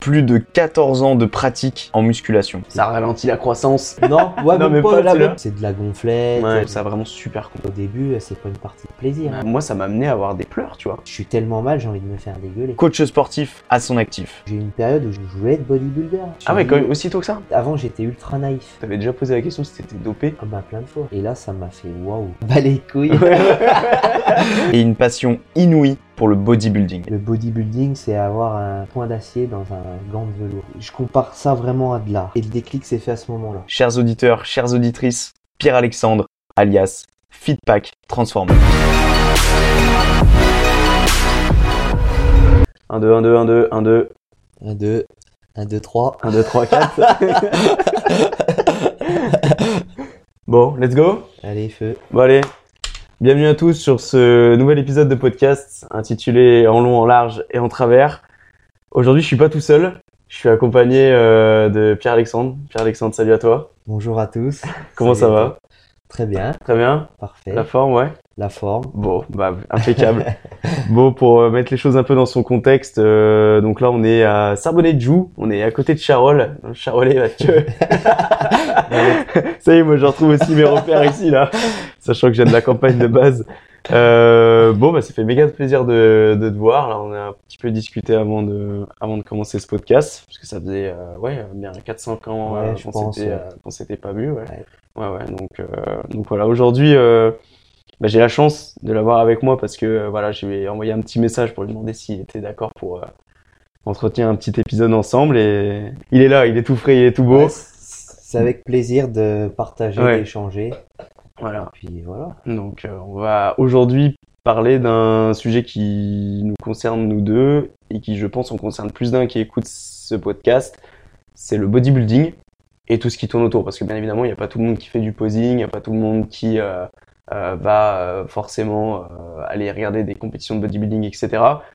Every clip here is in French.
Plus de 14 ans de pratique en musculation. Ça ralentit la croissance. Non, ouais, Non, mais pas, pas là. C'est de la gonflette. Ouais, ça vraiment super cool. Au début, c'est pas une partie de plaisir. hein. Moi, ça m'a amené à avoir des pleurs, tu vois. Je suis tellement mal, j'ai envie de me faire dégueuler. Coach sportif à son actif. J'ai eu une période où je voulais être bodybuilder. Ah ouais, quand même, aussitôt que ça? Avant, j'étais ultra naïf. T'avais déjà posé la question si t'étais dopé? Ah bah plein de fois. Et là, ça m'a fait waouh. Bah les couilles. Et une passion inouïe pour le bodybuilding. Le bodybuilding, c'est avoir un point d'acier dans un gant de velours. Je compare ça vraiment à de l'art. Et le déclic s'est fait à ce moment-là. Chers auditeurs, chères auditrices, Pierre-Alexandre, alias Fitpack Transformer. 1, 2, 1, 2, 1, 2, 1, 2, 1, 2, 1, 2, 3. 1, 2, 3, 4. bon, let's go Allez, feu. Bon allez, bienvenue à tous sur ce nouvel épisode de podcast intitulé En long, en large et en travers. Aujourd'hui, je suis pas tout seul, je suis accompagné euh, de Pierre-Alexandre. Pierre-Alexandre, salut à toi. Bonjour à tous. Comment ça va? Très bien, Très bien parfait. La forme, ouais La forme. Bon, bah impeccable. bon, pour euh, mettre les choses un peu dans son contexte, euh, donc là on est à Sarbonnet-de-Joux, on est à côté de Charolles. Le Charolais, Mathieu. Ça y est, moi je retrouve aussi mes repères ici, là, sachant que viens de la campagne de base. Euh, bon, bah ça fait méga plaisir de, de te voir. Là, on a un petit peu discuté avant de, avant de commencer ce podcast, parce que ça faisait euh, ouais, bien 4-5 ans Ouais, euh, je qu'on s'était ouais. euh, pas vu. Ouais, Ouais. ouais, ouais. Donc, euh, donc voilà, aujourd'hui, euh, bah, j'ai la chance de l'avoir avec moi parce que euh, voilà, je lui ai envoyé un petit message pour lui demander s'il était d'accord pour euh, entretenir un petit épisode ensemble et il est là, il est tout frais, il est tout beau. Ouais, c'est avec plaisir de partager, Ouais. d'échanger. Voilà. Puis voilà. Donc euh, on va aujourd'hui parler d'un sujet qui nous concerne nous deux et qui je pense en concerne plus d'un qui écoute ce podcast, c'est le bodybuilding et tout ce qui tourne autour parce que bien évidemment il n'y a pas tout le monde qui fait du posing, il n'y a pas tout le monde qui euh, euh, va euh, forcément euh, aller regarder des compétitions de bodybuilding etc.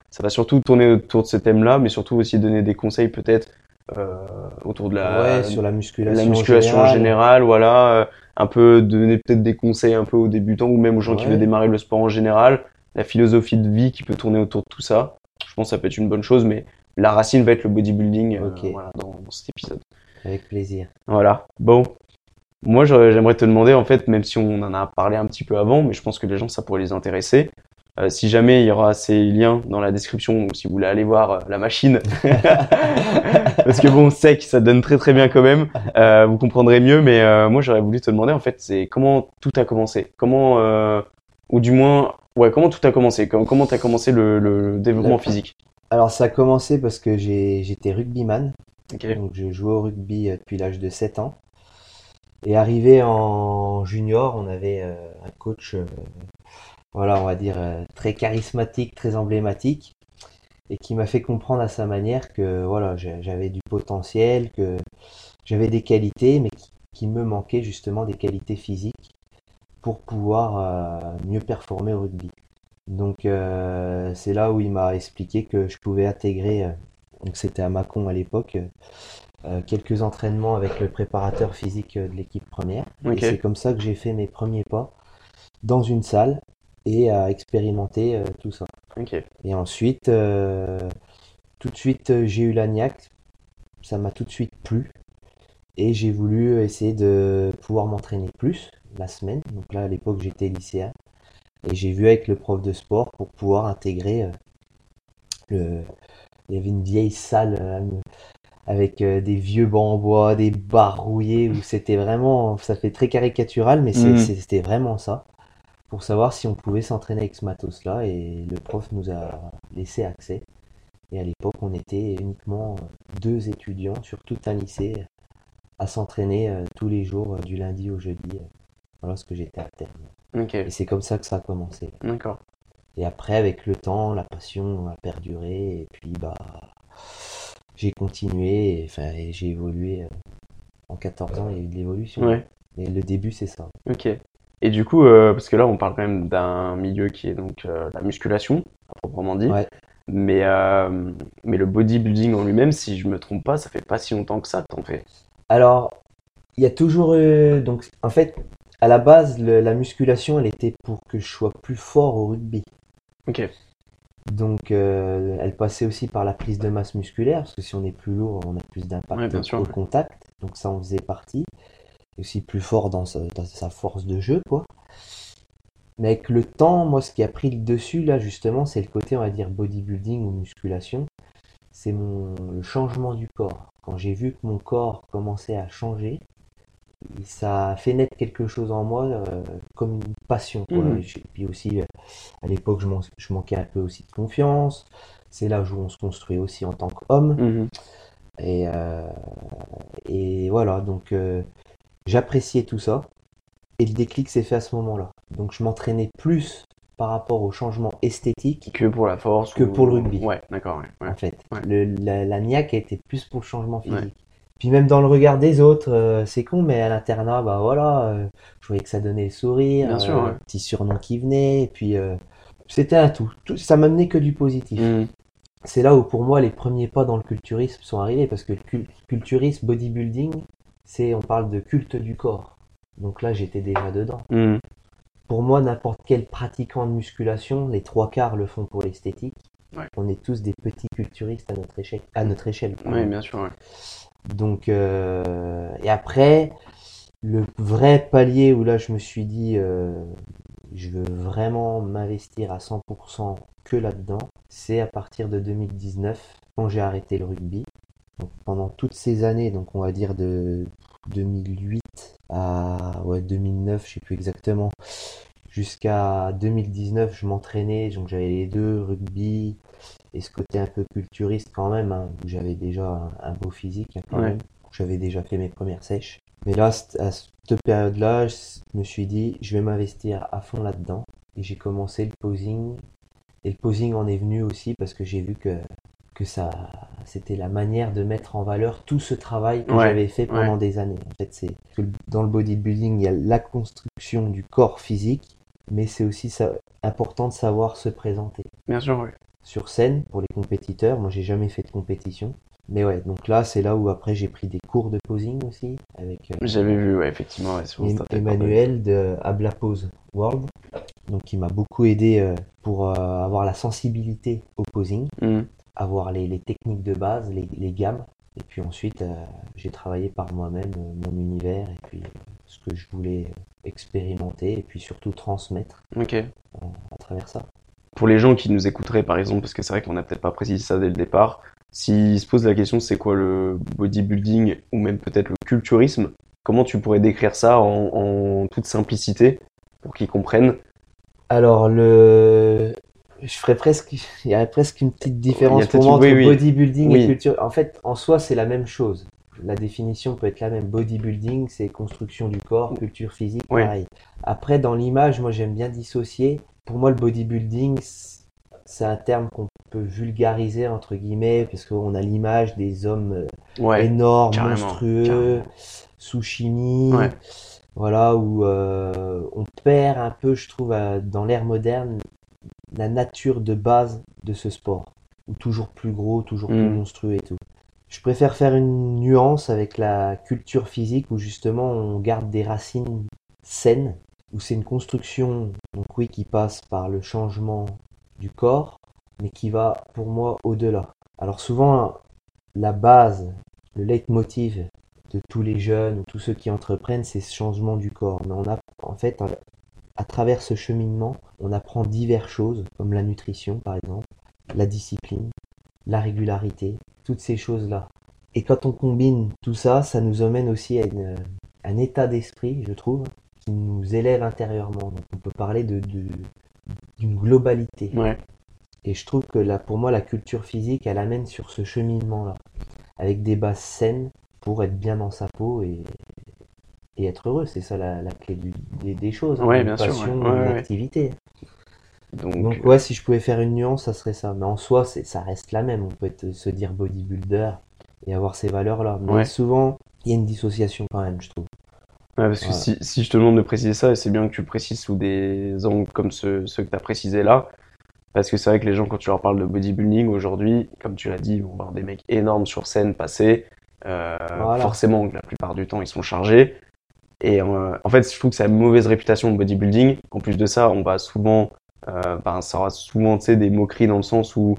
Ça va surtout tourner autour de ce thème-là mais surtout aussi donner des conseils peut-être euh, autour de la, ouais, sur la musculation. la musculation en général, voilà, euh, un peu donner peut-être des conseils un peu aux débutants ou même aux gens qui veulent démarrer le sport en général, la philosophie de vie qui peut tourner autour de tout ça. Je pense que ça peut être une bonne chose, mais la racine va être le bodybuilding euh, voilà, dans, dans cet épisode. Avec plaisir. Voilà. Bon. Moi, j'aimerais te demander, en fait, même si on en a parlé un petit peu avant, mais je pense que les gens, ça pourrait les intéresser. Euh, si jamais il y aura ces liens dans la description, ou si vous voulez aller voir euh, la machine, parce que bon, sec, ça donne très très bien quand même. Euh, vous comprendrez mieux, mais euh, moi, j'aurais voulu te demander, en fait, c'est comment tout a commencé? Comment, euh, ou du moins, ouais, comment tout a commencé? Comment comment t'as commencé le, le développement physique? Alors ça a commencé parce que j'étais rugbyman. Ok. Donc je jouais au rugby depuis l'âge de 7 ans. Et arrivé en junior, on avait euh, un coach, euh, voilà, on va dire, euh, très charismatique, très emblématique, et qui m'a fait comprendre à sa manière que voilà, j'avais du potentiel, que j'avais des qualités, mais qui, qui me manquaient justement des qualités physiques pour pouvoir mieux performer au rugby. Donc euh, c'est là où il m'a expliqué que je pouvais intégrer, donc c'était à Mâcon à l'époque, quelques entraînements avec le préparateur physique euh, de l'équipe première. Ok. Et c'est comme ça que j'ai fait mes premiers pas dans une salle et à expérimenter euh, tout ça. Ok. Et ensuite, euh, tout de suite, euh, j'ai eu la niaque. Ça m'a tout de suite plu. Et j'ai voulu essayer de pouvoir m'entraîner plus la semaine. Donc là, à l'époque, j'étais lycéen. Et j'ai vu avec le prof de sport pour pouvoir intégrer euh, le... Il y avait une vieille salle euh, avec euh, des vieux bancs en bois, des barres rouillées, où c'était vraiment... Ça fait très caricatural, mais c'est- c'était vraiment ça pour savoir si on pouvait s'entraîner avec ce matos-là et le prof nous a laissé accès. Et à l'époque, on était uniquement euh, deux étudiants sur tout un lycée euh, à s'entraîner euh, tous les jours du lundi au jeudi lorsque j'étais à terme. Ok. Et c'est comme ça que ça a commencé. D'accord. Et après, avec le temps, la passion a perduré et puis bah j'ai continué et, enfin, et j'ai évolué. euh, En 14 ans, il y a eu de l'évolution. Ouais. Mais le début, c'est ça. Ok. Et du coup, euh, parce que là, on parle quand même d'un milieu qui est donc euh, la musculation, à proprement dit. Ouais. Mais, euh, mais le bodybuilding en lui-même, si je me trompe pas, ça fait pas si longtemps que ça que t'en fais. Alors, il y a toujours eu... Donc, en fait, à la base, le- la musculation, elle était pour que je sois plus fort au rugby. Ok. Donc, euh, elle passait aussi par la prise de masse musculaire, parce que si on est plus lourd, on a plus Ouais, d'impact sûr, au ouais. contact. Donc, ça en faisait partie. Et aussi plus fort dans sa, dans sa force de jeu, quoi. Mais avec le temps, moi, ce qui a pris le dessus, là, justement, c'est le côté, on va dire, bodybuilding ou musculation. C'est mon, le changement du corps. Quand j'ai vu que mon corps commençait à changer, ça a fait naître quelque chose en moi, euh, comme une passion, quoi. Mhm. Et j'ai- Puis aussi, euh, à l'époque, je, man- je manquais un peu aussi de confiance. C'est là où on se construit aussi en tant qu'homme. Mhm. Et, euh, et voilà, donc j'appréciais tout ça. Et le déclic s'est fait à ce moment-là. Donc je m'entraînais plus par rapport au changement esthétique, Que pour la force Que ou- pour le rugby. Ouais, d'accord, ouais, ouais. en fait. Ouais. Le, la, la niaque était plus pour le changement physique. Puis même dans le regard des autres, euh, c'est con, mais à l'internat, bah voilà, euh, je voyais que ça donnait le sourire, Bien sûr, euh, ouais. petit surnom qui venait, et puis c'était un tout. Tout- Ça m'amenait que du positif. Mhm. C'est là où pour moi les premiers pas dans le culturisme sont arrivés parce que le cul- culturisme, bodybuilding, c'est on parle de culte du corps. Donc là j'étais déjà dedans. Mhm. Pour moi n'importe quel pratiquant de musculation, les trois quarts le font pour l'esthétique. Ouais. On est tous des petits culturistes à notre échelle. À notre échelle. Ouais, bien sûr, ouais. Donc euh, et après le vrai palier où là je me suis dit euh, je veux vraiment m'investir à 100% que là-dedans, c'est à partir de 2019 quand j'ai arrêté le rugby. Donc, pendant toutes ces années, donc on va dire de 2008 à ouais, 2009, je sais plus exactement, jusqu'à 2019, je m'entraînais, donc j'avais les deux, rugby et ce côté un peu culturiste quand même, hein, où j'avais déjà un, un beau physique hein, quand Ouais. même. J'avais déjà fait mes premières sèches. Mais là, à cette période-là, je me suis dit, je vais m'investir à fond là-dedans. Et j'ai commencé le posing. Et le posing en est venu aussi parce que j'ai vu que, que ça, c'était la manière de mettre en valeur tout ce travail que Ouais, j'avais fait pendant des années. En fait, c'est dans le bodybuilding, il y a la construction du corps physique, mais c'est aussi ça, important de savoir se présenter Bien sûr, ouais. Sur scène pour les compétiteurs. Moi, j'ai jamais fait de compétition. Mais ouais, donc là, c'est là où après j'ai pris des cours de posing aussi avec euh, J'avais vu, ouais, effectivement, ouais, Emmanuel de Abla Pose World. Donc, qui m'a beaucoup aidé euh, pour euh, avoir la sensibilité au posing. Mhm. avoir les, les techniques de base, les, les gammes. Et puis ensuite, j'ai travaillé par moi-même mon univers et puis ce que je voulais expérimenter et puis surtout transmettre Ok. euh, à travers ça. Pour les gens qui nous écouteraient, par exemple, parce que c'est vrai qu'on n'a peut-être pas précisé ça dès le départ, s'ils se posent la question c'est quoi le bodybuilding ou même peut-être le culturisme, comment tu pourrais décrire ça en, en toute simplicité pour qu'ils comprennent? Alors, le... je ferais presque, il y aurait presque une petite différence a pour moi entre oui. bodybuilding Oui. et culture. En fait, en soi, c'est la même chose. La définition peut être la même. Bodybuilding, c'est construction du corps, culture physique, Oui. pareil. Après, dans l'image, moi, j'aime bien dissocier. Pour moi, le bodybuilding, c'est un terme qu'on peut vulgariser, entre guillemets, parce qu'on a l'image des hommes euh, Ouais, énormes, carrément, monstrueux, sous chimie, Ouais. voilà, où euh, on perd un peu, je trouve, dans l'ère moderne, la nature de base de ce sport, ou toujours plus gros, toujours plus Mm. monstrueux et tout. Je préfère faire une nuance avec la culture physique, où justement on garde des racines saines, où c'est une construction, donc oui, qui passe par le changement du corps, mais qui va pour moi au-delà. Alors souvent, la base, le leitmotiv de tous les jeunes ou tous ceux qui entreprennent, c'est ce changement du corps. Mais on a, en fait, à, travers ce cheminement, on apprend diverses choses, comme la nutrition par exemple, la discipline, la régularité, toutes ces choses-là. Et quand on combine tout ça, ça nous amène aussi à un état d'esprit, je trouve, qui nous élève intérieurement. Donc on peut parler de, d'une globalité. ouais, Et je trouve que là, pour moi, la culture physique, elle amène sur ce cheminement-là, avec des bases saines pour être bien dans sa peau et, et être heureux. C'est ça la, la clé du- des, des choses, hein, Ouais, une bien sûr, passion, ouais. Ouais, une activité. donc, Donc ouais, si je pouvais faire une nuance, ça serait ça. Mais en soi, c'est, ça reste la même. On peut être- se dire bodybuilder et avoir ces valeurs-là. Mais souvent, il y a une dissociation quand même, je trouve. Ouais, parce que Voilà. si, si je te demande de préciser ça, et c'est bien que tu précises sous des angles comme ceux, ceux que tu as précisés là, parce que c'est vrai que les gens, quand tu leur parles de bodybuilding aujourd'hui, comme tu l'as dit, ils vont voir des mecs énormes sur scène passer. Euh, Voilà. Forcément, la plupart du temps, ils sont chargés. Et euh, en fait, je trouve que a une mauvaise réputation le bodybuilding. En plus de ça, on va souvent, euh, ben, ça aura souvent, des moqueries dans le sens où,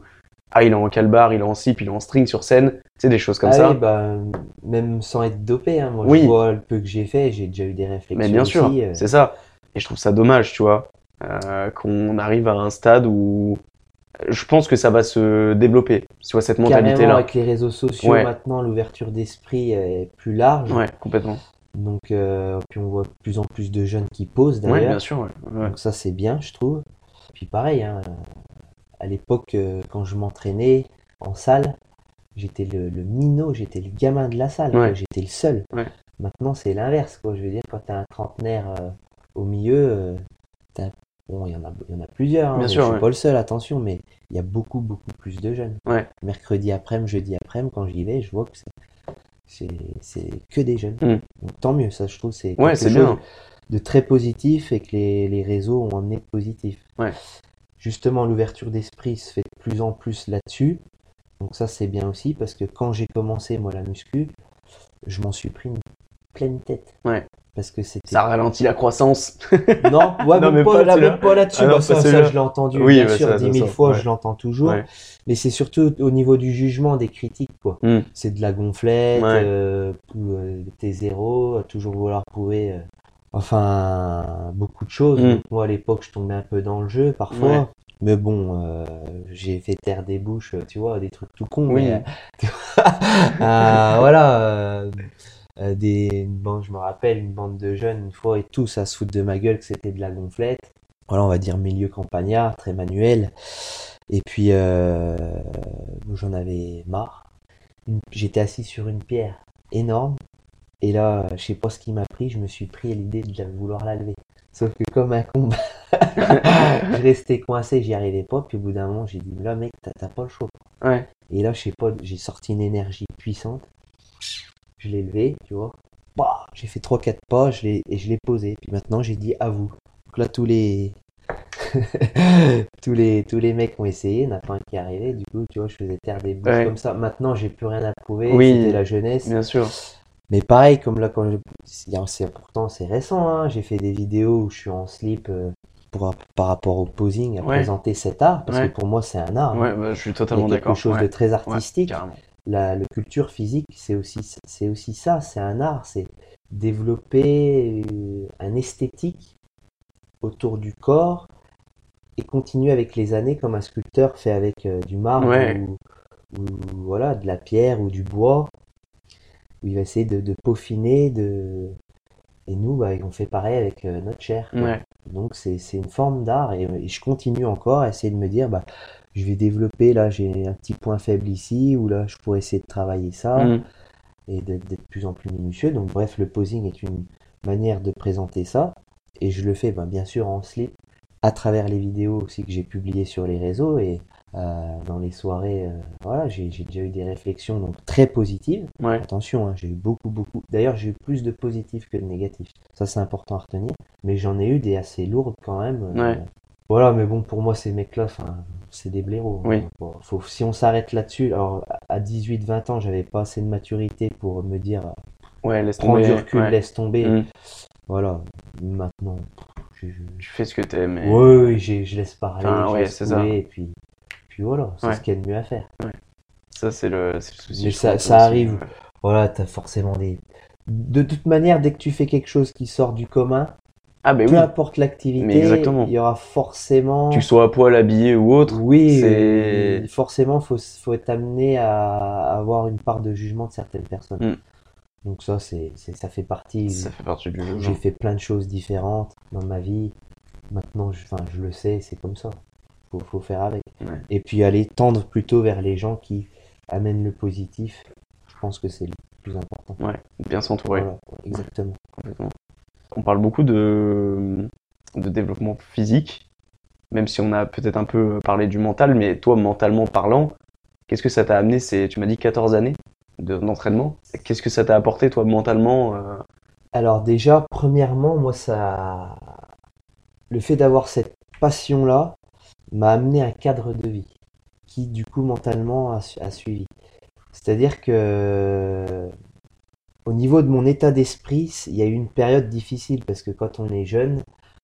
ah, il est en calbar, il est en slip, il est en string sur scène, sais, des choses comme Ah ça. oui, bah, même sans être dopé, hein, moi Oui. je vois le peu que j'ai fait, j'ai déjà eu des réflexions Mais bien sûr, euh, c'est ça. Et je trouve ça dommage, tu vois, euh, qu'on arrive à un stade où je pense que ça va se développer, tu vois, cette mentalité-là. avec les réseaux sociaux Ouais. maintenant, l'ouverture d'esprit est plus large. Ouais, complètement. Donc, euh, puis on voit de plus en plus de jeunes qui posent d'ailleurs. bien sûr. Ouais. Donc ça c'est bien, je trouve. Puis pareil, hein, à l'époque, euh, quand je m'entraînais en salle, j'étais le, le minot, j'étais le gamin de la salle. Ouais. j'étais le seul. Ouais. Maintenant c'est l'inverse, quoi. Je veux dire, quand t'as un trentenaire euh, au milieu, euh, t'as- bon, il y en a, il y en a plusieurs. hein, Bien sûr, je suis ouais. pas le seul, attention, mais il y a beaucoup, beaucoup plus de jeunes. Mercredi après-midi, jeudi après-midi, quand j'y vais, je vois que c'est- que des jeunes. Mm. Donc tant mieux, ça je trouve c'est Ouais, quelque c'est chose bien. de très positif et que les, les réseaux ont emmené de positif. Justement, l'ouverture d'esprit se fait de plus en plus là-dessus. Donc ça, c'est bien aussi parce que quand j'ai commencé, moi, la muscu, je m'en suis pris une pleine tête. Ouais. Parce que c'était... Ça ralentit la croissance. Non, ouais, Non, même mais pas, pas là, celui-là. même pas là-dessus. Ah Bah, ça, je l'ai entendu, Oui, bien bah, sûr, dix mille fois, ouais. je l'entends toujours. Ouais. Mais c'est surtout au niveau du jugement, des critiques, quoi. Mm. C'est de la gonflette, Ouais. euh, euh, t'es zéro, à toujours vouloir prouver. Enfin, beaucoup de choses. Mm. Moi, à l'époque, je tombais un peu dans le jeu, parfois. Ouais. Mais bon, euh, j'ai fait taire des bouches, tu vois, des trucs tout cons. Oui. mais, euh, euh, voilà. euh, des, une bande, je me rappelle, une bande de jeunes, une fois, et tous à se foutre de ma gueule que c'était de la gonflette. Voilà, on va dire milieu campagnard, très manuel. Et puis, euh, j'en avais marre. J'étais assis sur une pierre énorme. Et là, je sais pas ce qui m'a pris, je me suis pris à l'idée de vouloir la lever. Sauf que comme un con, je restais coincé, j'y arrivais pas. Puis au bout d'un moment, j'ai dit, là mec, t'as pas le choix. Ouais. Et là, je sais pas, j'ai sorti une énergie puissante. Je l'ai levé, tu vois. Bah, j'ai fait 3-4 pas je l'ai- et je l'ai posé. Puis maintenant, j'ai dit à vous. Donc là, tous les... tous les tous les mecs ont essayé, il n'y en a pas un qui est arrivé. Du coup, tu vois, je faisais taire des bouches Ouais. comme ça. Maintenant, j'ai plus rien à prouver. Oui. C'était la jeunesse. Bien sûr. Mais pareil, comme là, quand je... pourtant c'est récent, hein. J'ai fait des vidéos où je suis en slip euh, pour, par rapport au posing à Ouais. présenter cet art, parce Ouais. que pour moi c'est un art. Ouais, bah, je suis totalement quelque d'accord. chose Ouais. de très artistique. La, le culture physique, c'est aussi, c'est aussi ça, c'est un art, c'est développer euh, un esthétique autour du corps et continuer avec les années comme un sculpteur fait avec euh, du marbre ou, ou, voilà, de la pierre ou du bois, où il va essayer de, de peaufiner, de... et nous, bah, on fait pareil avec euh, notre chair. Ouais. Donc c'est une forme d'art et, et je continue encore à essayer de me dire bah je vais développer là j'ai un petit point faible ici ou là je pourrais essayer de travailler ça Mm. et d'être d'être de plus en plus minutieux. Donc bref le posing est une manière de présenter ça et je le fais bah, bien sûr en slip à travers les vidéos aussi que j'ai publiées sur les réseaux et euh, dans les soirées euh, voilà j'ai déjà eu des réflexions donc très positives. Ouais. Attention, hein, j'ai eu beaucoup, beaucoup. D'ailleurs, j'ai eu plus de positifs que de négatifs. Ça, c'est important à retenir. Mais j'en ai eu des assez lourdes quand même. euh, Ouais. Voilà, mais bon, pour moi, ces mecs-là, c'est des blaireaux. hein. Oui. Bon, faut, si on s'arrête là-dessus, alors à 18-20 ans, j'avais pas assez de maturité pour me dire Ouais, laisse prends tomber. du recul, ouais. laisse tomber. Mm. Voilà, maintenant, je, je- Tu fais ce que t'aimes. mais- Oui, je laisse parler, Enfin, je ouais, laisse ça. et puis, puis voilà, c'est Ouais. ce qu'il y a de mieux à faire. Ça, c'est le, souci. Mais ça- ça arrive. Voilà, t'as forcément des. De toute manière, dès que tu fais quelque chose qui sort du commun, Ah, peu oui. importe l'activité, il y aura forcément. Tu sois à poil habillé ou autre. Oui, forcément, faut, faut être amené à avoir une part de jugement de certaines personnes. Mm. Donc ça, c'est, c'est- ça fait partie. Ça fait partie du jeu. J'ai fait plein de choses différentes dans ma vie. Maintenant, je, enfin, je le sais, c'est comme ça. Faut, faut faire avec. Ouais. Et puis aller tendre plutôt vers les gens qui amènent le positif. Je pense que c'est le plus important. Ouais, bien s'entourer. Voilà, exactement. complètement. On parle beaucoup de, de développement physique, même si on a peut-être un peu parlé du mental, mais toi, mentalement parlant, qu'est-ce que ça t'a amené? C'est, tu m'as dit 14 années de- d'entraînement. Qu'est-ce que ça t'a apporté, toi, mentalement, euh, Alors déjà, premièrement, moi, ça, le fait d'avoir cette passion-là m'a amené un cadre de vie qui, du coup, mentalement, a, su- a suivi. C'est-à-dire que, au niveau de mon état d'esprit, il y a eu une période difficile parce que quand on est jeune,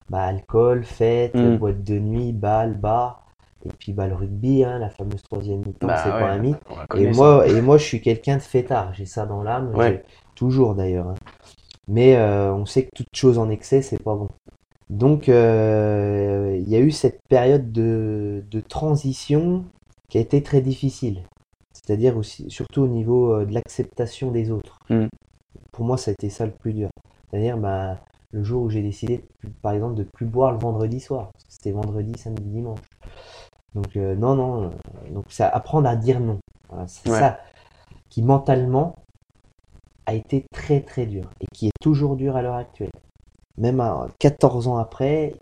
bah, alcool, fête, Mm. boîte de nuit, bal, bar, et puis bah, le rugby, hein, la fameuse troisième mi-temps, Bah c'est ouais, pas un mythe. Et moi, et moi, je suis quelqu'un de fêtard, j'ai ça dans l'âme, Ouais. toujours d'ailleurs. hein. Mais euh, on sait que toute chose en excès, c'est pas bon. Donc, euh, il y a eu cette période de, de transition qui a été très difficile. C'est-à-dire aussi, surtout au niveau euh, de l'acceptation des autres. Mm. Pour moi, ça a été ça le plus dur. C'est-à-dire, bah, le jour où j'ai décidé, par exemple, de plus boire le vendredi soir. Parce que C'était vendredi, samedi, dimanche. Donc, euh, non, non. donc, c'est apprendre à dire non. Voilà, c'est Ouais. ça qui mentalement a été très très dur et qui est toujours dur à l'heure actuelle. Même à 14 ans après,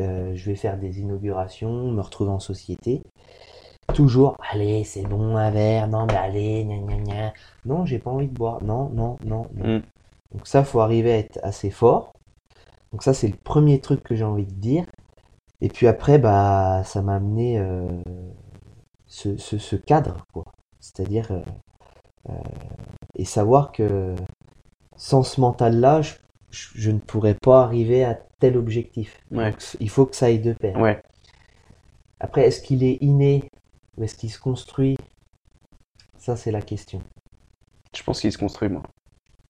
euh, je vais faire des inaugurations, me retrouver en société. Toujours, allez, c'est bon, un verre, non, mais allez, gna gna gna. Non, j'ai pas envie de boire. Non, non, non, non. Mm. Donc ça, faut arriver à être assez fort. Donc ça, c'est le premier truc que j'ai envie de dire. Et puis après, bah, ça m'a amené euh, ce, ce, ce cadre, quoi. C'est-à-dire, euh, euh, et savoir que sans ce mental-là, je, je- je ne pourrais pas arriver à tel objectif. Ouais. Donc, il faut que ça aille de pair. Ouais. Après, est-ce qu'il est inné ou est-ce qu'il se construit? Ça, c'est la question. Je pense qu'il se construit, moi.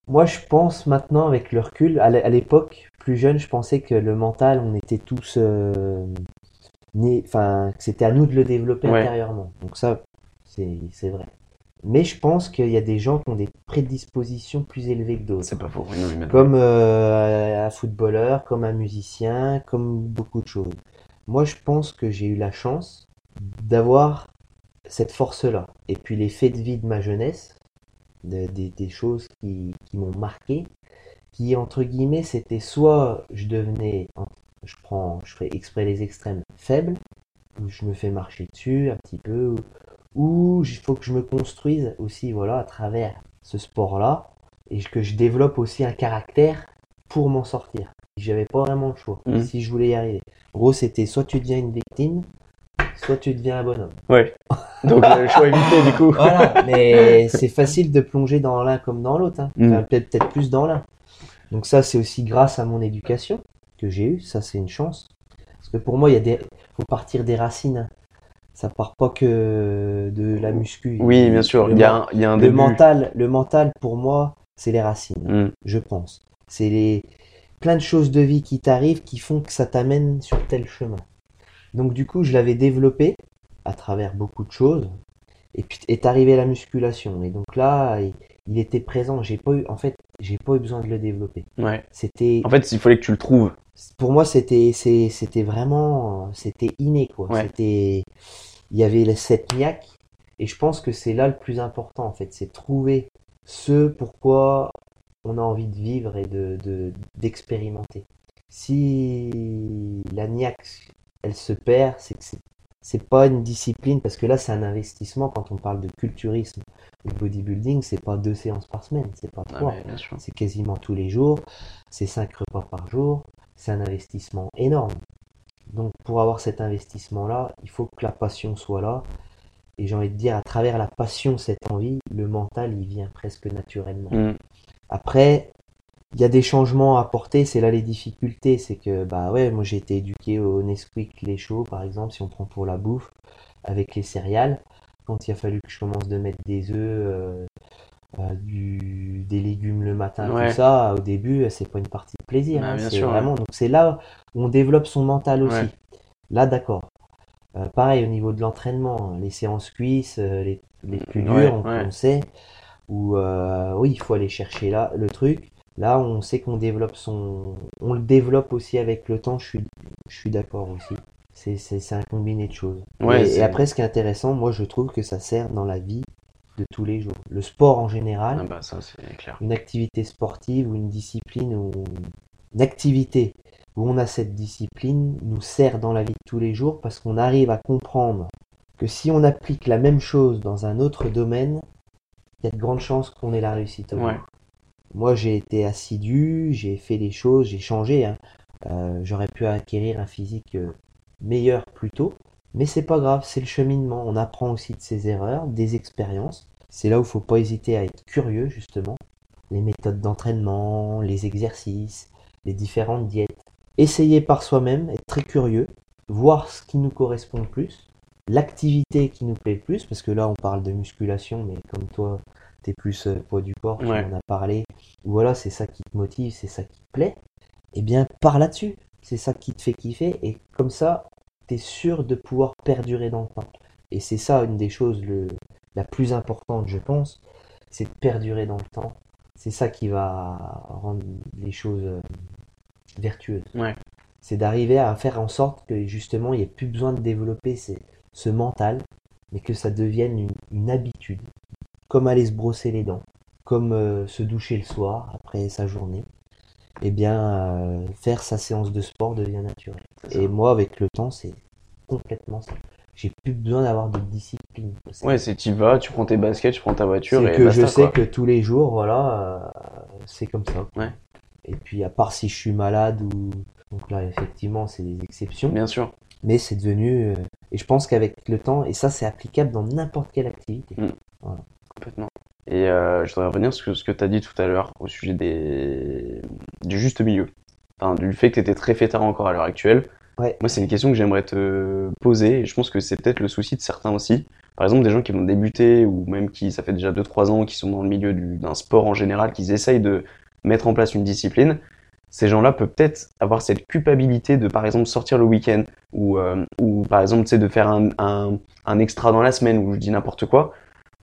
Moi, je pense maintenant, avec le recul, à l'é- à l'époque, plus jeune, je pensais que le mental, on était tous euh, nés, enfin, que c'était à nous de le développer Ouais. intérieurement. Donc ça, c'est vrai. Mais je pense qu'il y a des gens qui ont des prédispositions plus élevées que d'autres. C'est pas faux. Oui, non, mais- Comme euh, un footballeur, comme un musicien, comme beaucoup de choses. Moi, je pense que j'ai eu la chance d'avoir cette force-là. Et puis les faits de vie de ma jeunesse, de- des- des choses qui, qui m'ont marqué, qui, entre guillemets, c'était soit je devenais, je prends, je fais exprès les extrêmes, faible, où je me fais marcher dessus un petit peu, ou il faut que je me construise aussi, voilà, à travers ce sport-là, et que je développe aussi un caractère pour m'en sortir. J'avais pas vraiment le choix, Mhm. si je voulais y arriver. En gros, c'était soit tu deviens une victime, soit tu deviens un bonhomme. Ouais. Donc, euh, le choix évité, du coup. Voilà, mais c'est facile de plonger dans l'un comme dans l'autre. Hein. Enfin, peut-être plus dans l'un. Donc ça, c'est aussi grâce à mon éducation que j'ai eue. Ça, c'est une chance. Parce que pour moi, il y a des... faut partir des racines. Ça part pas que de la muscu. Oui, bien sûr. Le, Il y a il y a un le début. mental, le mental, pour moi, c'est les racines, Mm. je pense. C'est les plein de choses de vie qui t'arrivent qui font que ça t'amène sur tel chemin. Donc du coup, je l'avais développé à travers beaucoup de choses. Et puis est arrivée la musculation. Et donc là, il, il était présent. J'ai pas eu, en fait, j'ai pas eu besoin de le développer. Ouais. C'était, En fait, il fallait que tu le trouves. Pour moi, c'était, c'est- c'était vraiment, c'était inné, quoi. Ouais. C'était, il y avait le- cette niaque. Et je pense que c'est là le plus important, en fait. C'est trouver ce pourquoi on a envie de vivre et de, de- d'expérimenter. Si la niaque, elle se perd, c'est que c'est, c'est pas une discipline, parce que là, c'est un investissement quand on parle de culturisme de bodybuilding, c'est pas deux séances par semaine, c'est pas Ah, trois. sûr. C'est quasiment tous les jours, c'est cinq repas par jour, c'est un investissement énorme. Donc pour avoir cet investissement-là, il faut que la passion soit là. Et j'ai envie de dire, à travers la passion, cette envie, le mental, il vient presque naturellement. Mm. Après, il y a des changements à apporter, c'est là les difficultés. C'est que, bah ouais, moi j'ai été éduqué au Nesquik, les chauds, par exemple, si on prend pour la bouffe, avec les céréales. Quand il a fallu que je commence de mettre des œufs, euh, euh, du, des légumes le matin, Ouais. tout ça, au début, c'est pas une partie de plaisir. Bah, hein, c'est vraiment, donc c'est là où on développe son mental aussi. Ouais. Là, d'accord. Euh, pareil au niveau de l'entraînement, hein, les séances cuisses, euh, les, les plus dures, Ouais, on, sait, où euh, oui, il faut aller chercher là le truc. Là, on sait qu'on développe son, on le développe aussi avec le temps. Je suis, je suis d'accord aussi. C'est, c'est, c'est un combiné de choses. Ouais, et, et après, ce qui est intéressant, moi, je trouve que ça sert dans la vie de tous les jours. Le sport en général, Ah bah, ça, c'est clair. une activité sportive ou une discipline ou une activité où on a cette discipline nous sert dans la vie de tous les jours parce qu'on arrive à comprendre que si on applique la même chose dans un autre domaine, il y a de grandes chances qu'on ait la réussite. au bout. Ouais. Moi, j'ai été assidu, j'ai fait des choses, j'ai changé. hein. Euh, j'aurais pu acquérir un physique euh, meilleur plus tôt, mais c'est pas grave, c'est le cheminement. On apprend aussi de ses erreurs, des expériences. C'est là où il faut pas hésiter à être curieux, justement. Les méthodes d'entraînement, les exercices, les différentes diètes. Essayer par soi-même, être très curieux, voir ce qui nous correspond le plus, l'activité qui nous plaît le plus, parce que là on parle de musculation, mais comme toi, t'es plus euh, poids du corps, tu Ouais. en as parlé. Voilà, c'est ça qui te motive, c'est ça qui te plaît. Eh bien, pars là-dessus. C'est ça qui te fait kiffer, et comme ça, t'es sûr de pouvoir perdurer dans le temps. Et c'est ça une des choses le, la plus importante, je pense, c'est de perdurer dans le temps. C'est ça qui va rendre les choses euh, vertueuses. Ouais. C'est d'arriver à faire en sorte que justement il n'y ait plus besoin de développer ces- ce mental, mais que ça devienne une, une habitude. Comme aller se brosser les dents, comme euh, se doucher le soir après sa journée. Eh bien, euh, faire sa séance de sport devient naturel. Et moi, avec le temps, c'est complètement ça. J'ai plus besoin d'avoir de discipline. Ouais, c'est tu vas, tu prends tes baskets, tu prends ta voiture et que basta, je sais quoi. que tous les jours, voilà, euh, c'est comme ça. Ouais. Et puis, à part si je suis malade ou. Donc là, effectivement, c'est des exceptions. Bien sûr. Mais c'est devenu. euh, Et je pense qu'avec le temps, et ça, c'est applicable dans n'importe quelle activité. Mm. Complètement. Et euh, je voudrais revenir sur ce que tu as dit tout à l'heure au sujet des... du juste milieu. Enfin, du fait que tu étais très fêtard encore à l'heure actuelle. Ouais. Moi, c'est une question que j'aimerais te poser et je pense que c'est peut-être le souci de certains aussi. Par exemple, des gens qui vont débuter ou même qui, ça fait déjà 2-3 ans, qui sont dans le milieu du- d'un sport en général, qui essayent de mettre en place une discipline. Ces gens-là peuvent peut-être avoir cette culpabilité de, par exemple, sortir le week-end ou, euh, ou par exemple, tu sais, de faire un, un, un extra dans la semaine ou je dis n'importe quoi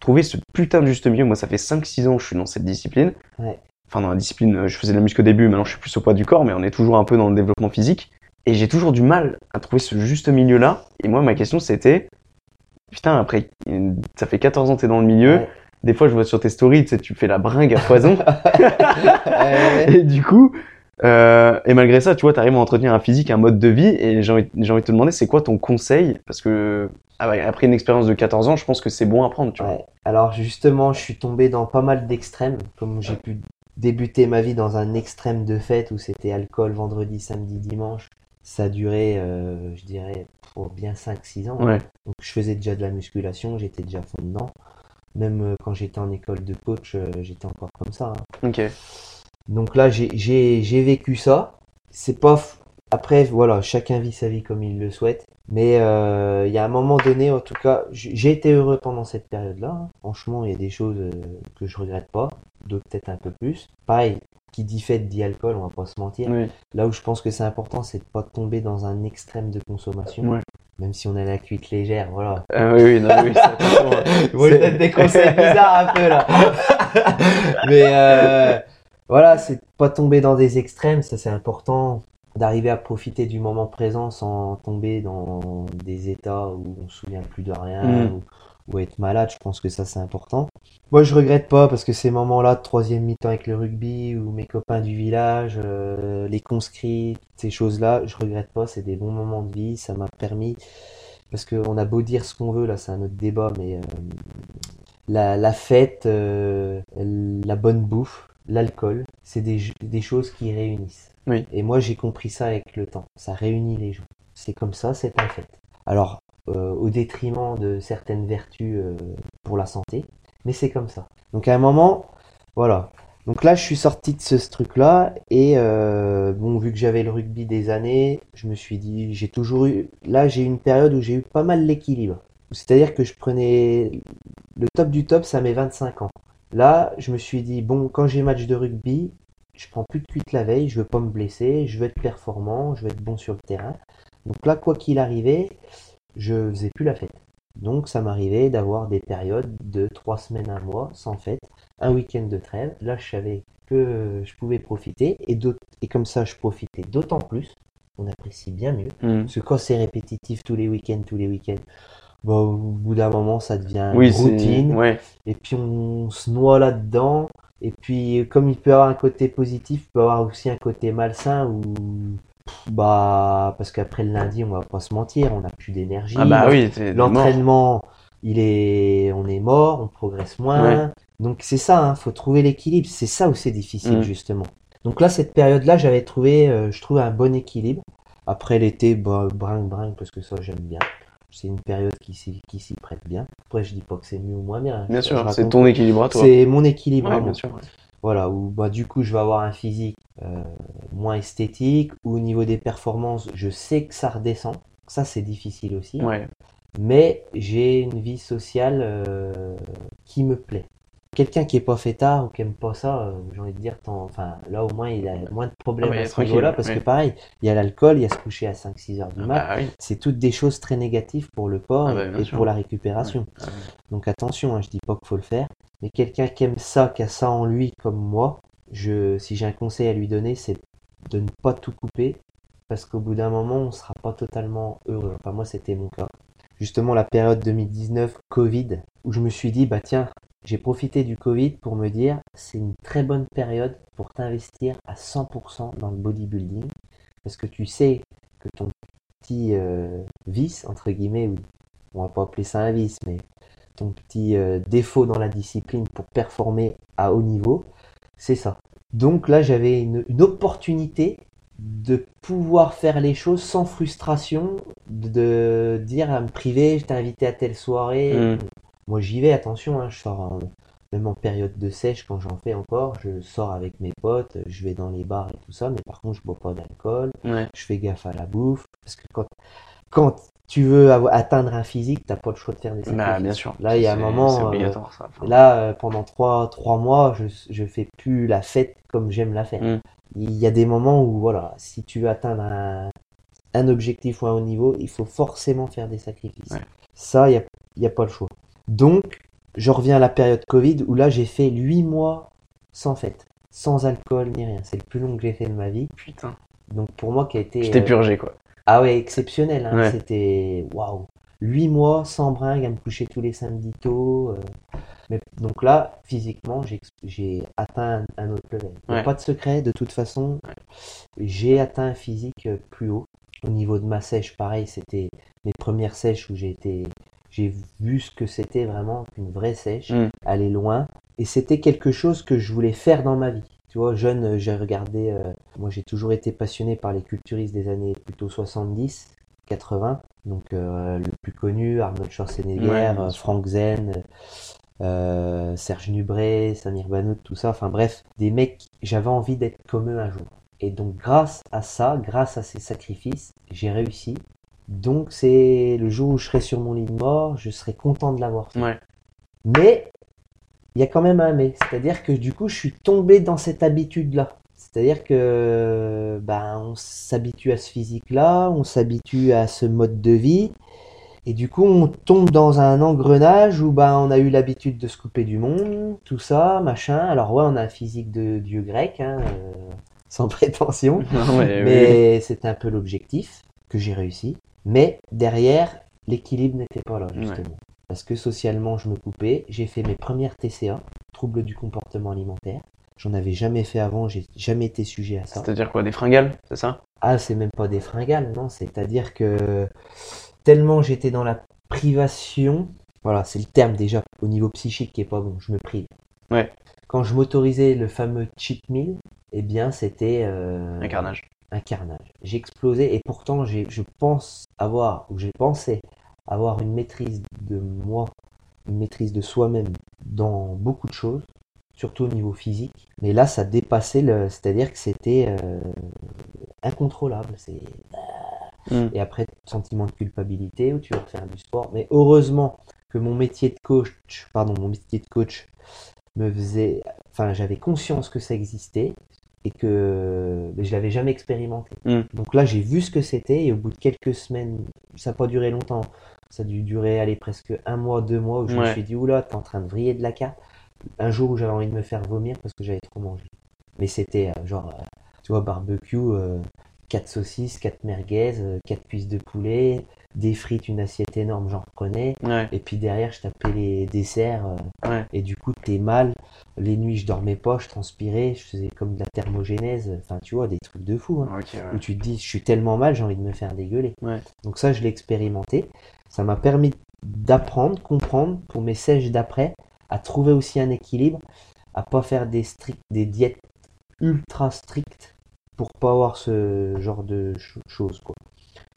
trouver ce putain de juste milieu. Moi, ça fait 5-6 ans que je suis dans cette discipline. Ouais. Enfin, dans la discipline, euh, je faisais de la muscu au début, maintenant je suis plus au poids du corps, mais on est toujours un peu dans le développement physique. Et j'ai toujours du mal à trouver ce juste milieu-là. Et moi, ma question, c'était, putain, après, ça fait 14 ans que t'es dans le milieu. Ouais. Des fois, je vois sur tes stories, tu sais, tu fais la bringue à. Ouais. et du coup, euh, et malgré ça, tu vois, t'arrives à entretenir un physique, un mode de vie. Et j'ai envie, envie de te demander, c'est quoi ton conseil? Parce que, après une expérience de 14 ans, je pense que c'est bon à prendre, tu vois. Ouais. Alors justement, je suis tombé dans pas mal d'extrêmes, comme j'ai pu débuter ma vie dans un extrême de fête où c'était alcool vendredi, samedi, dimanche. Ça a duré, euh, je dirais, pour bien 5-6 ans. Ouais. Donc je faisais déjà de la musculation, j'étais déjà à fond dedans. Même euh, quand j'étais en école de coach, euh, j'étais encore comme ça. hein. Ok. Donc là, j'ai vécu ça. C'est pas. Après, voilà, chacun vit sa vie comme il le souhaite. Mais euh, il y a un moment donné, en tout cas, j'ai été heureux pendant cette période-là. hein. Franchement, il y a des choses euh, que je regrette pas, d'autres peut-être un peu plus. Pareil, qui dit fête dit alcool, on va pas se mentir. Oui. Là où je pense que c'est important, c'est de pas tomber dans un extrême de consommation. Même si on a la cuite légère, voilà. Ah oui, oui, non, oui, je donne des conseils bizarres un peu là. Mais euh, voilà, c'est de pas tomber dans des extrêmes, ça c'est important. D'arriver à profiter du moment présent sans tomber dans des états où on se souvient plus de rien Mm. ou, ou être malade, je pense que ça c'est important. Moi je regrette pas parce que ces moments-là de troisième mi-temps avec le rugby ou mes copains du village, euh, les conscrits, ces choses-là, je regrette pas, c'est des bons moments de vie, ça m'a permis parce qu'on a beau dire ce qu'on veut, là c'est un autre débat, mais euh, la, la fête, euh, la bonne bouffe, l'alcool, c'est des, des choses qui réunissent. Oui. Et moi j'ai compris ça avec le temps, ça réunit les gens. C'est comme ça, c'est un fait. Alors, euh, au détriment de certaines vertus euh, pour la santé, mais c'est comme ça. Donc à un moment, voilà. Donc là, je suis sorti de ce, truc-là et euh, bon, vu que j'avais le rugby des années, je me suis dit, j'ai toujours eu. Là, j'ai eu une période où j'ai eu pas mal l'équilibre. C'est-à-dire que je prenais le top du top, ça met 25 ans. Là, je me suis dit, bon, quand j'ai match de rugby, je prends plus de cuite la veille, je veux pas me blesser, je veux être performant, je veux être bon sur le terrain. Donc là, quoi qu'il arrivait, je faisais plus la fête. Donc ça m'arrivait d'avoir des périodes de trois semaines, un mois sans fête, un week-end de trêve. Là, je savais que je pouvais profiter et, d'autres- et comme ça, je profitais d'autant plus. On apprécie bien mieux. Mm. Parce que quand c'est répétitif tous les week-ends, tous les weeks-ends, bah, au bout d'un moment, ça devient Oui, une routine. Ouais. Et puis on se noie là-dedans. Et puis comme il peut avoir un côté positif, il peut avoir aussi un côté malsain où pff, bah parce qu'après le lundi, on va pas se mentir, on n'a plus d'énergie. Ah bah oui. L'entraînement, il est, on est mort, on progresse moins. Donc c'est ça, hein, faut trouver l'équilibre. C'est ça où c'est difficile Mm. justement. Donc là, cette période-là, j'avais trouvé, euh, je trouve un bon équilibre. Après l'été, bah, bringue bringue parce que ça j'aime bien. C'est une période qui s'y qui s'y prête bien. Après, je dis pas que c'est mieux ou moins bien. hein. Bien Je- sûr, je c'est ton équilibre à toi. C'est mon équilibre. Ouais, à moi. bien sûr. ouais. Voilà, où bah, du coup je vais avoir un physique euh, moins esthétique, ou au niveau des performances, je sais que ça redescend. Ça, c'est difficile aussi. Ouais. Mais j'ai une vie sociale euh, qui me plaît. Quelqu'un qui est pas fêtard ou qui aime pas ça, euh, j'ai envie de dire, enfin, là au moins il a moins de problèmes Ah à ce niveau-là, parce que pareil, il y a l'alcool, il y a se coucher à 5-6 heures du mat. Bah oui. C'est toutes des choses très négatives pour le corps Ah bah, et- sûr. pour la récupération. Ah. Donc attention, hein, je dis pas qu'il faut le faire, mais quelqu'un qui aime ça, qui a ça en lui comme moi, je, si j'ai un conseil à lui donner, c'est de ne pas tout couper, parce qu'au bout d'un moment, on sera pas totalement heureux. Enfin, moi, c'était mon cas. Justement, la période 2019, Covid, où je me suis dit, bah tiens, j'ai profité du Covid pour me dire, c'est une très bonne période pour t'investir à 100% dans le bodybuilding, parce que tu sais que ton petit euh, vice, entre guillemets, ou on va pas appeler ça un vice, mais ton petit euh, défaut dans la discipline pour performer à haut niveau, c'est ça. Donc là, j'avais une, une opportunité de pouvoir faire les choses sans frustration, de dire à me priver, je t'ai invité à telle soirée. Mm. Moi, j'y vais, attention, hein, je sors en- même en période de sèche quand j'en fais encore, je sors avec mes potes, je vais dans les bars et tout ça, mais par contre, je bois pas d'alcool Ouais. je fais gaffe à la bouffe, parce que quand, quand tu veux atteindre un physique, t'as pas le choix de faire des sacrifices. Bah, bien sûr. Là, il y a un moment, euh, obligatoire, ça. Enfin, Là, euh, pendant trois, trois mois, je, je fais plus la fête comme j'aime la faire. Mm. Il y a des moments où, voilà, si tu veux atteindre un, un objectif ou un haut niveau, il faut forcément faire des sacrifices. Ouais. Ça, il n'y a, y a pas le choix. Donc, je reviens à la période Covid où là, j'ai fait huit mois sans fête, sans alcool ni rien. C'est le plus long que j'ai fait de ma vie. Putain. Donc, pour moi, qui a été. Je t'ai euh, purgé, quoi. ah ouais, exceptionnel, hein. Ouais. C'était waouh. Huit mois sans bringue à me coucher tous les samedis tôt. euh. Mais donc là, physiquement, j'ai j'ai atteint un, un autre level. Ouais. pas de secret, de toute façon. J'ai atteint un physique euh, plus haut. Au niveau de ma sèche, pareil, c'était mes premières sèches où j'ai été, j'ai vu ce que c'était vraiment une vraie sèche, Mm. aller loin. Et c'était quelque chose que je voulais faire dans ma vie. Tu vois, jeune, euh, j'ai regardé, euh, moi j'ai toujours été passionné par les culturistes des années plutôt 70, 80. Donc euh, le plus connu, Arnold Schwarzenegger, Ouais, euh. Frank Zen, euh, Serge Nubret, Samir Banout, tout ça. Enfin bref, des mecs, j'avais envie d'être comme eux un jour. Et donc grâce à ça, grâce à ces sacrifices, j'ai réussi. Donc c'est le jour où je serai sur mon lit de mort, je serai content de l'avoir fait. Ouais. Mais il y a quand même un mais, c'est-à-dire que du coup, je suis tombé dans cette habitude-là. C'est-à-dire que ben, on s'habitue à ce physique-là, on s'habitue à ce mode de vie, et du coup, on tombe dans un engrenage où ben, on a eu l'habitude de se couper du monde, tout ça, machin. Alors ouais, on a un physique de dieu grec, hein, euh, sans prétention. Non, mais, oui, c'était un peu l'objectif que j'ai réussi. Mais derrière, l'équilibre n'était pas là, justement. Parce que socialement, je me coupais. J'ai fait mes premières TCA, troubles du comportement alimentaire. J'en avais jamais fait avant, j'ai jamais été sujet à ça. C'est-à-dire quoi, des fringales, c'est ça? Ah, c'est même pas des fringales, non. C'est-à-dire que tellement j'étais dans la privation, voilà, c'est le terme déjà au niveau psychique qui est pas bon. Je me prive. Ouais. Quand je m'autorisais le fameux cheat meal, eh bien, c'était euh, Un carnage. Un carnage. J'ai explosé et pourtant j'ai, je pense avoir, ou j'ai pensé avoir une maîtrise de moi, une maîtrise de soi-même dans beaucoup de choses, surtout au niveau physique. Mais là, ça dépassait le, c'est-à-dire que c'était euh, incontrôlable. C'est Mm. et après sentiment de culpabilité où tu vas faire du sport. Mais heureusement que mon métier de coach, pardon, mon métier de coach me faisait, enfin, j'avais conscience que ça existait et que mais je l'avais jamais expérimenté. Mm. Donc là, j'ai vu ce que c'était et au bout de quelques semaines, ça n'a pas duré longtemps. Ça a dû durer, aller presque un mois, deux mois où je me suis dit, oula, t'es en train de vriller de la carte. Un jour où j'avais envie de me faire vomir parce que j'avais trop mangé. Mais c'était euh, genre, euh, tu vois, barbecue, euh, quatre saucisses, quatre merguez, euh, quatre cuisses de poulet, des frites, une assiette énorme, j'en. Ouais, Et puis derrière, je tapais les desserts. euh, ouais. et du coup, t'es mal. Les nuits, je dormais pas, je transpirais, je faisais comme de la thermogénèse. Enfin, tu vois, des trucs de fou. hein. Ouais. Où tu te dis, je suis tellement mal, j'ai envie de me faire dégueuler. Ouais. Donc ça, je l'ai expérimenté. Ça m'a permis d'apprendre, comprendre pour mes sèches d'après, à trouver aussi un équilibre, à pas faire des stricts, des diètes ultra strictes pour pas avoir ce genre de choses quoi.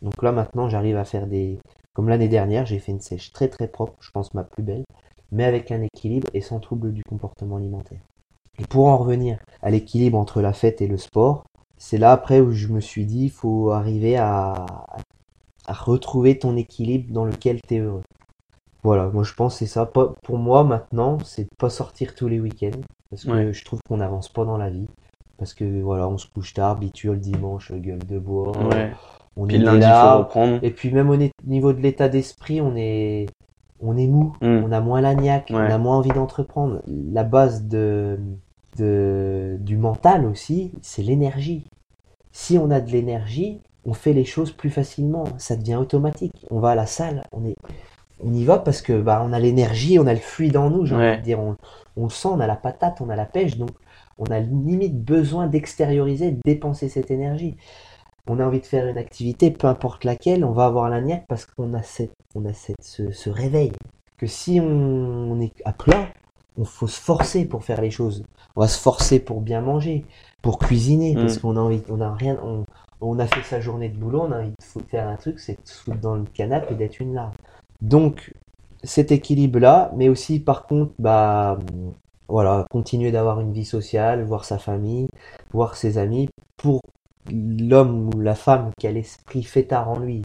Donc là maintenant j'arrive à faire des comme l'année dernière, j'ai fait une sèche très très propre, je pense ma plus belle, mais avec un équilibre et sans trouble du comportement alimentaire. Et pour en revenir à l'équilibre entre la fête et le sport, c'est là après où je me suis dit, il faut arriver à, à retrouver ton équilibre dans lequel tu es heureux. Voilà, moi je pense que c'est ça. Pour moi maintenant, c'est de pas sortir tous les week-ends parce que je trouve qu'on n'avance pas dans la vie. Parce que voilà, on se couche tard, habituel le dimanche, gueule de bois. On puis est lundi, là. reprendre. Et puis même au niveau de l'état d'esprit, on est on est mou, hmm. on a moins la niaque, on a moins envie d'entreprendre. La base de, de du mental aussi, c'est l'énergie. Si on a de l'énergie, on fait les choses plus facilement, ça devient automatique. On va à la salle, on est on y va parce que bah, on a l'énergie, on a le fluide en nous, j'ai envie de dire. On, on, le sent, on a la patate, on a la pêche, donc on a limite besoin d'extérioriser, de dépenser cette énergie. On a envie de faire une activité, peu importe laquelle, on va avoir la niaque parce qu'on a, cette, on a cette, ce, réveil. Que si on, est à plat, on faut se forcer pour faire les choses. On va se forcer pour bien manger, pour cuisiner, parce mm. qu'on a envie, on a rien, on, on, a fait sa journée de boulot, on a envie de faire un truc, c'est de se foutre dans le canapé et d'être une larve. Donc, cet équilibre-là, mais aussi par contre, bah, voilà, continuer d'avoir une vie sociale, voir sa famille, voir ses amis, pour l'homme ou la femme qui a l'esprit fêtard en lui,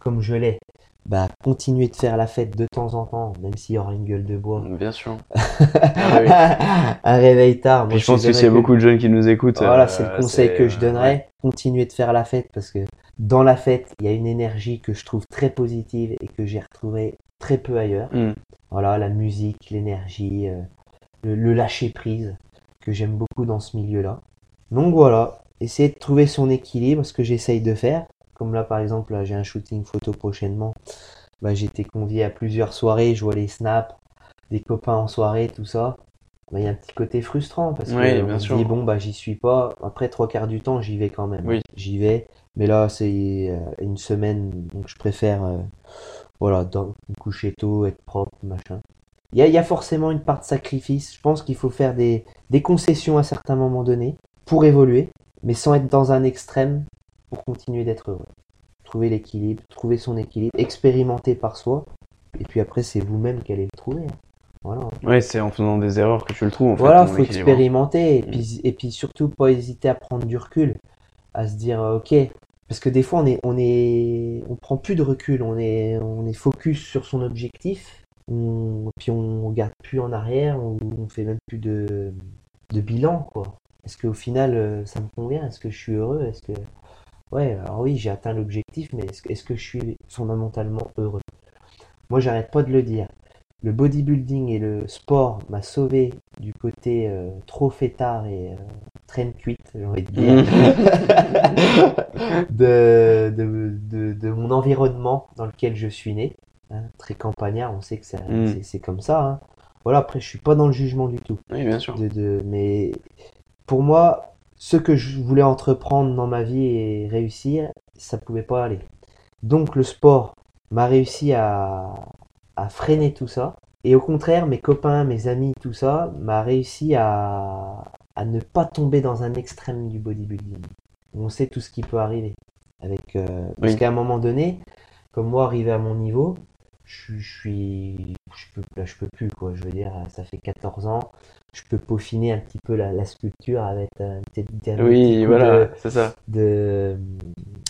comme je l'ai, bah, continuer de faire la fête de temps en temps, même s'il y aura une gueule de bois. Bien sûr. Un réveil tard. Moi, je, pense que s'il y a beaucoup de jeunes qui nous écoutent. Voilà, c'est le euh, conseil que je donnerais. Continuer de faire la fête parce que dans la fête, il y a une énergie que je trouve très positive et que j'ai retrouvée très peu ailleurs. Mm. Voilà, la musique, l'énergie, euh, le, lâcher prise que j'aime beaucoup dans ce milieu-là. Donc voilà, essayer de trouver son équilibre, ce que j'essaye de faire. Comme là, par exemple, j'ai un shooting photo prochainement. Bah, été convié à plusieurs soirées, je vois les snaps, des copains en soirée, tout ça. Bah, il y a un petit côté frustrant parce que on se dit bon bah j'y suis pas. Après trois quarts du temps j'y vais quand même. J'y vais. Mais là, c'est euh, une semaine, donc je préfère euh, voilà, me coucher tôt, être propre, machin. Il y a, forcément une part de sacrifice. Je pense qu'il faut faire des, des concessions à certains moments donnés pour évoluer, mais sans être dans un extrême pour continuer d'être heureux. Trouver l'équilibre, trouver son équilibre, expérimenter par soi, et puis après, c'est vous-même qui allez le trouver. Hein. Voilà. Ouais, c'est en faisant des erreurs que tu le trouves. En voilà, faut expérimenter, et puis, et puis surtout pas hésiter à prendre du recul, à se dire, ok, parce que des fois, on est, on est, on prend plus de recul, on est, on est focus sur son objectif, on, puis on regarde plus en arrière, on, on fait même plus de, de bilan, quoi. Est-ce qu'au final, euh, ça me convient? Est-ce que je suis heureux? Est-ce que, ouais, alors oui, j'ai atteint l'objectif, mais est-ce, est-ce que je suis fondamentalement heureux? Moi, j'arrête pas de le dire le bodybuilding et le sport m'a sauvé du côté euh, trop fêtard et euh, traîne cuite, j'ai envie de dire, de, de, de, mon environnement dans lequel je suis né. Hein, très campagnard, on sait que mm. c'est comme ça. Hein. Voilà, après, je suis pas dans le jugement du tout. Oui, bien sûr. De, mais pour moi, ce que je voulais entreprendre dans ma vie et réussir, ça pouvait pas aller. Donc le sport m'a réussi à, à freiner tout ça. Et au contraire, mes copains, mes amis, tout ça, m'a réussi à, à ne pas tomber dans un extrême du bodybuilding. On sait tout ce qui peut arriver. Avec, euh, Parce qu'à un moment donné, comme moi, arrivé à mon niveau, je, suis. Je peux, là, je peux plus, quoi. Je veux dire, ça fait 14 ans. Je peux peaufiner un petit peu la, sculpture avec un petit, oui, voilà, c'est ça. De,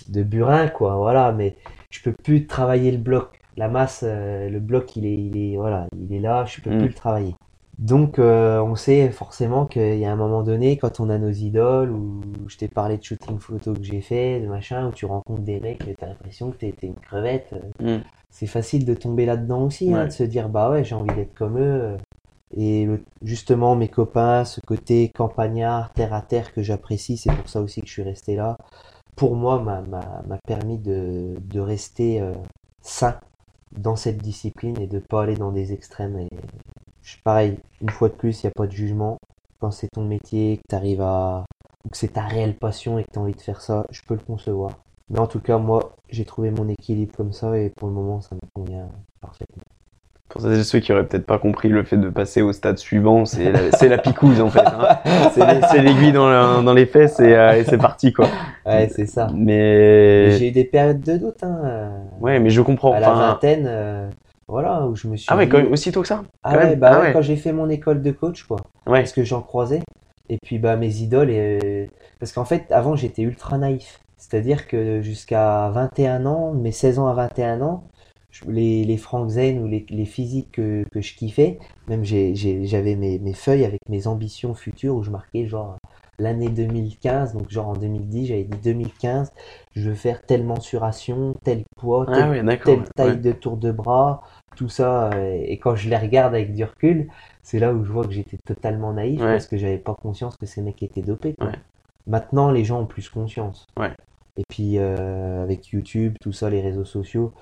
de burin, quoi. Voilà, mais je peux plus travailler le bloc la masse, euh, le bloc, il est, il est, voilà, il est là, je peux mm. plus le travailler. Donc, euh, on sait forcément qu'il y a un moment donné, quand on a nos idoles, ou je t'ai parlé de shooting photo que j'ai fait, de machin, où tu rencontres des mecs, tu as l'impression que tu es, une crevette. Euh, mm. C'est facile de tomber là-dedans aussi, hein, de se dire, bah ouais, j'ai envie d'être comme eux. Et justement, mes copains, ce côté campagnard, terre à terre que j'apprécie, c'est pour ça aussi que je suis resté là. Pour moi, m'a permis de, de rester sain dans cette discipline et de pas aller dans des extrêmes. Et pareil, une fois de plus, il n'y a pas de jugement. Quand c'est ton métier, que tu arrives à. que c'est ta réelle passion et que tu as envie de faire ça, je peux le concevoir. Mais en tout cas, moi, j'ai trouvé mon équilibre comme ça et pour le moment, ça me convient parfaitement. Pour ceux et ceux qui auraient peut-être pas compris le fait de passer au stade suivant, c'est la, c'est la picouse en fait. hein. C'est l'aiguille dans, la- dans les fesses et, euh, et c'est parti quoi. Ouais, c'est ça. Mais J'ai eu des périodes de doute, hein. euh, ouais, mais je comprends. À la Enfin, vingtaine, euh, voilà, où je me suis ah ouais, dit- quand même, aussitôt que ça. Ah ouais, bah Ah ouais, ouais. quand j'ai fait mon école de coach, quoi. Ouais. Parce que j'en croisais. Et puis, bah, mes idoles, euh, parce qu'en fait, avant, j'étais ultra naïf. C'est-à-dire que jusqu'à 21 ans, mes 16 ans à 21 ans, les, les Frank Zane ou les, les physiques que, que je kiffais, même j'avais mes, mes feuilles avec mes ambitions futures où je marquais genre l'année 2015, donc genre en 2010, j'avais dit 2015, je veux faire telle mensuration, tel poids, tel Ah d'accord. telle taille Ouais. de tour de bras, tout ça. euh, Et quand je les regarde avec du recul, c'est là où je vois que j'étais totalement naïf Ouais. parce que j'avais pas conscience que ces mecs étaient dopés. quoi. Ouais. Maintenant, les gens ont plus conscience. Et puis, euh, avec YouTube, tout ça, les réseaux sociaux,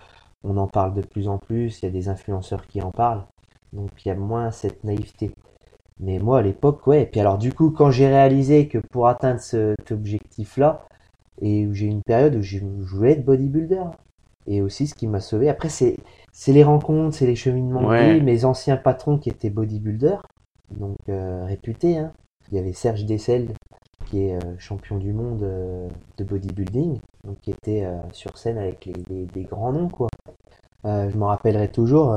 on en parle de plus en plus. Il y a des influenceurs qui en parlent. Donc, il y a moins cette naïveté. Mais moi, à l'époque, ouais. Et puis, alors, du coup, quand j'ai réalisé que pour atteindre cet objectif-là, et où j'ai eu une période où je voulais être bodybuilder. Et aussi, ce qui m'a sauvé. Après, c'est c'est les rencontres, c'est les cheminements de Ouais. vie. Mes anciens patrons qui étaient bodybuilders, donc euh, réputés. Hein. Il y avait Serge Dessel, qui est euh, champion du monde euh, de bodybuilding, donc qui était euh, sur scène avec les, des grands noms, quoi. Je m'en rappellerai toujours.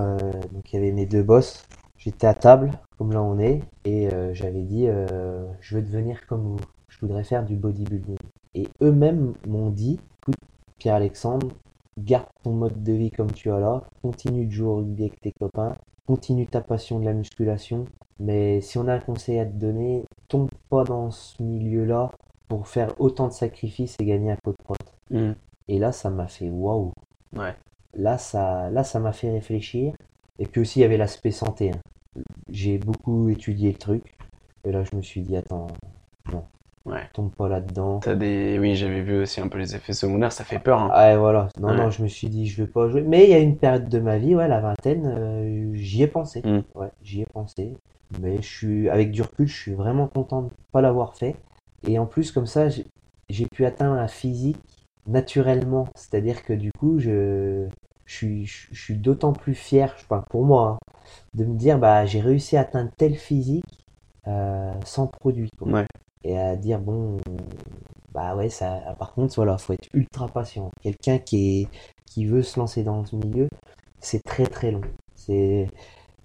donc, il y avait mes deux boss. J'étais à table, comme là on est, et j'avais dit Je veux devenir comme vous. Je voudrais faire du bodybuilding. Et eux-mêmes m'ont dit Écoute, Pierre-Alexandre, garde ton mode de vie comme tu as là, continue de jouer au rugby avec tes copains, continue ta passion de la musculation, mais si on a un conseil à te donner, tombe pas dans ce milieu-là pour faire autant de sacrifices et gagner un pot de prot. Mm. Et là, ça m'a fait waouh. Ouais. Là, ça, là, ça m'a fait réfléchir. Et puis aussi, il y avait l'aspect santé. hein. J'ai beaucoup étudié le truc. Et là, je me suis dit, attends, non, Ouais. tombe pas là-dedans. T'as des... Oui, j'avais vu aussi un peu les effets secondaires, ça fait peur. Hein. Ah, et voilà. Non, Ouais. non, je me suis dit, je veux pas jouer. Mais il y a une période de ma vie, ouais, la vingtaine, euh, j'y ai pensé. Mm. Ouais, j'y ai pensé. Mais je suis, avec du recul, je suis vraiment content de pas l'avoir fait. Et en plus, comme ça, j'ai pu atteindre un physique naturellement. C'est-à-dire que du coup, je, je suis, je, je suis d'autant plus fier, enfin, pour moi, hein, de me dire, bah, j'ai réussi à atteindre tel physique euh, sans produit. quoi. Ouais. Et à dire, bon, bah ouais, ça, par contre, voilà, faut être ultra patient. Quelqu'un qui est, qui veut se lancer dans ce milieu, c'est très très long. C'est,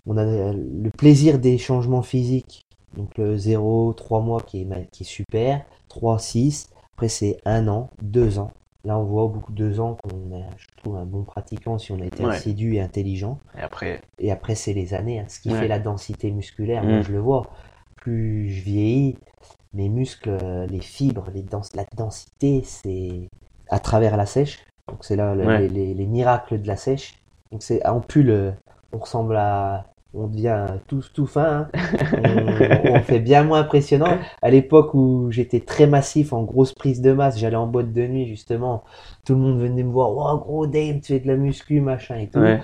on a le plaisir des changements physiques. Donc le 0, 3 mois qui est, qui est super, 3, 6, après c'est 1 an, 2 ans. Là on voit au bout de 2 ans qu'on est, je trouve, un bon pratiquant si on a été Ouais. assidu et intelligent. Et après, Et après, c'est les années. hein. Ce qui Ouais. fait la densité musculaire, moi je le vois. Plus je vieillis, mes muscles, les fibres, les dens- la densité, c'est à travers la sèche. Donc c'est là Ouais. les, les- les miracles de la sèche. Donc c'est en pull, on ressemble à, on devient tous tout fin. hein. on, on fait bien moins impressionnant. À l'époque où j'étais très massif, en grosse prise de masse, j'allais en boîte de nuit justement. Tout le monde venait me voir, oh gros Dave, tu fais de la muscu, machin et tout. ouais.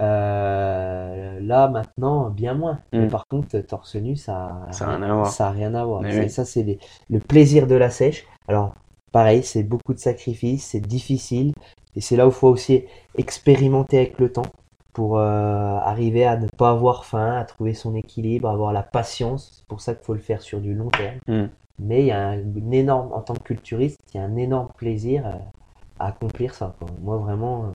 Euh, là maintenant, bien moins. Mais Mm. par contre, torse nu, ça, Ça a rien à voir. ça a rien à voir. Mais C'est- oui. Ça, c'est le plaisir de la sèche. Alors, pareil, c'est beaucoup de sacrifices, c'est difficile. Et c'est là où il faut aussi expérimenter avec le temps pour euh, arriver à ne pas avoir faim, à trouver son équilibre, avoir la patience. C'est pour ça qu'il faut le faire sur du long terme. Mm. Mais il y a un, une énorme, en tant que culturiste, il y a un énorme plaisir euh, à accomplir ça. quoi. Moi, vraiment,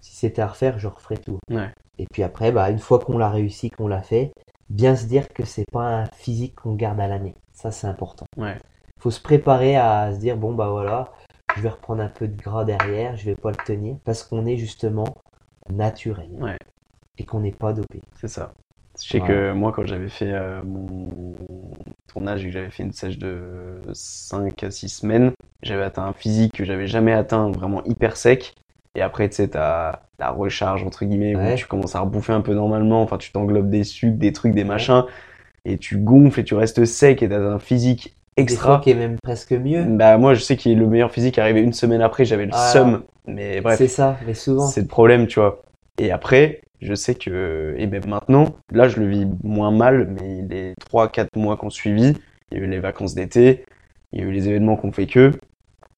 si c'était à refaire, je referais tout. Ouais. Et puis après, bah, une fois qu'on l'a réussi, qu'on l'a fait, bien se dire que c'est pas un physique qu'on garde à l'année. Ça, c'est important. Ouais. faut se préparer à se dire, bon, bah voilà, je vais reprendre un peu de gras derrière, je vais pas le tenir, parce qu'on est justement naturel. Ouais. Et qu'on n'est pas dopé. C'est ça. Je sais Voilà. que moi, quand j'avais fait euh, mon tournage et que j'avais fait une sèche de 5 à 6 semaines, j'avais atteint un physique que j'avais jamais atteint, vraiment hyper sec. Et après, tu sais, t'as la recharge, entre guillemets, où tu commences à rebouffer un peu normalement. Enfin, tu t'englobes des sucres, des trucs, des machins. Et tu gonfles et tu restes sec et t'as un physique extra. qui est même presque mieux. Bah, moi, je sais que le meilleur physique est arrivé une semaine après, j'avais le Ah. seum. Mais bref. C'est ça, mais souvent. C'est le problème, tu vois. Et après, je sais que, et ben maintenant, là, je le vis moins mal, mais les 3-4 mois qu'on suivi, il y a eu les vacances d'été, il y a eu les événements qu'on fait que,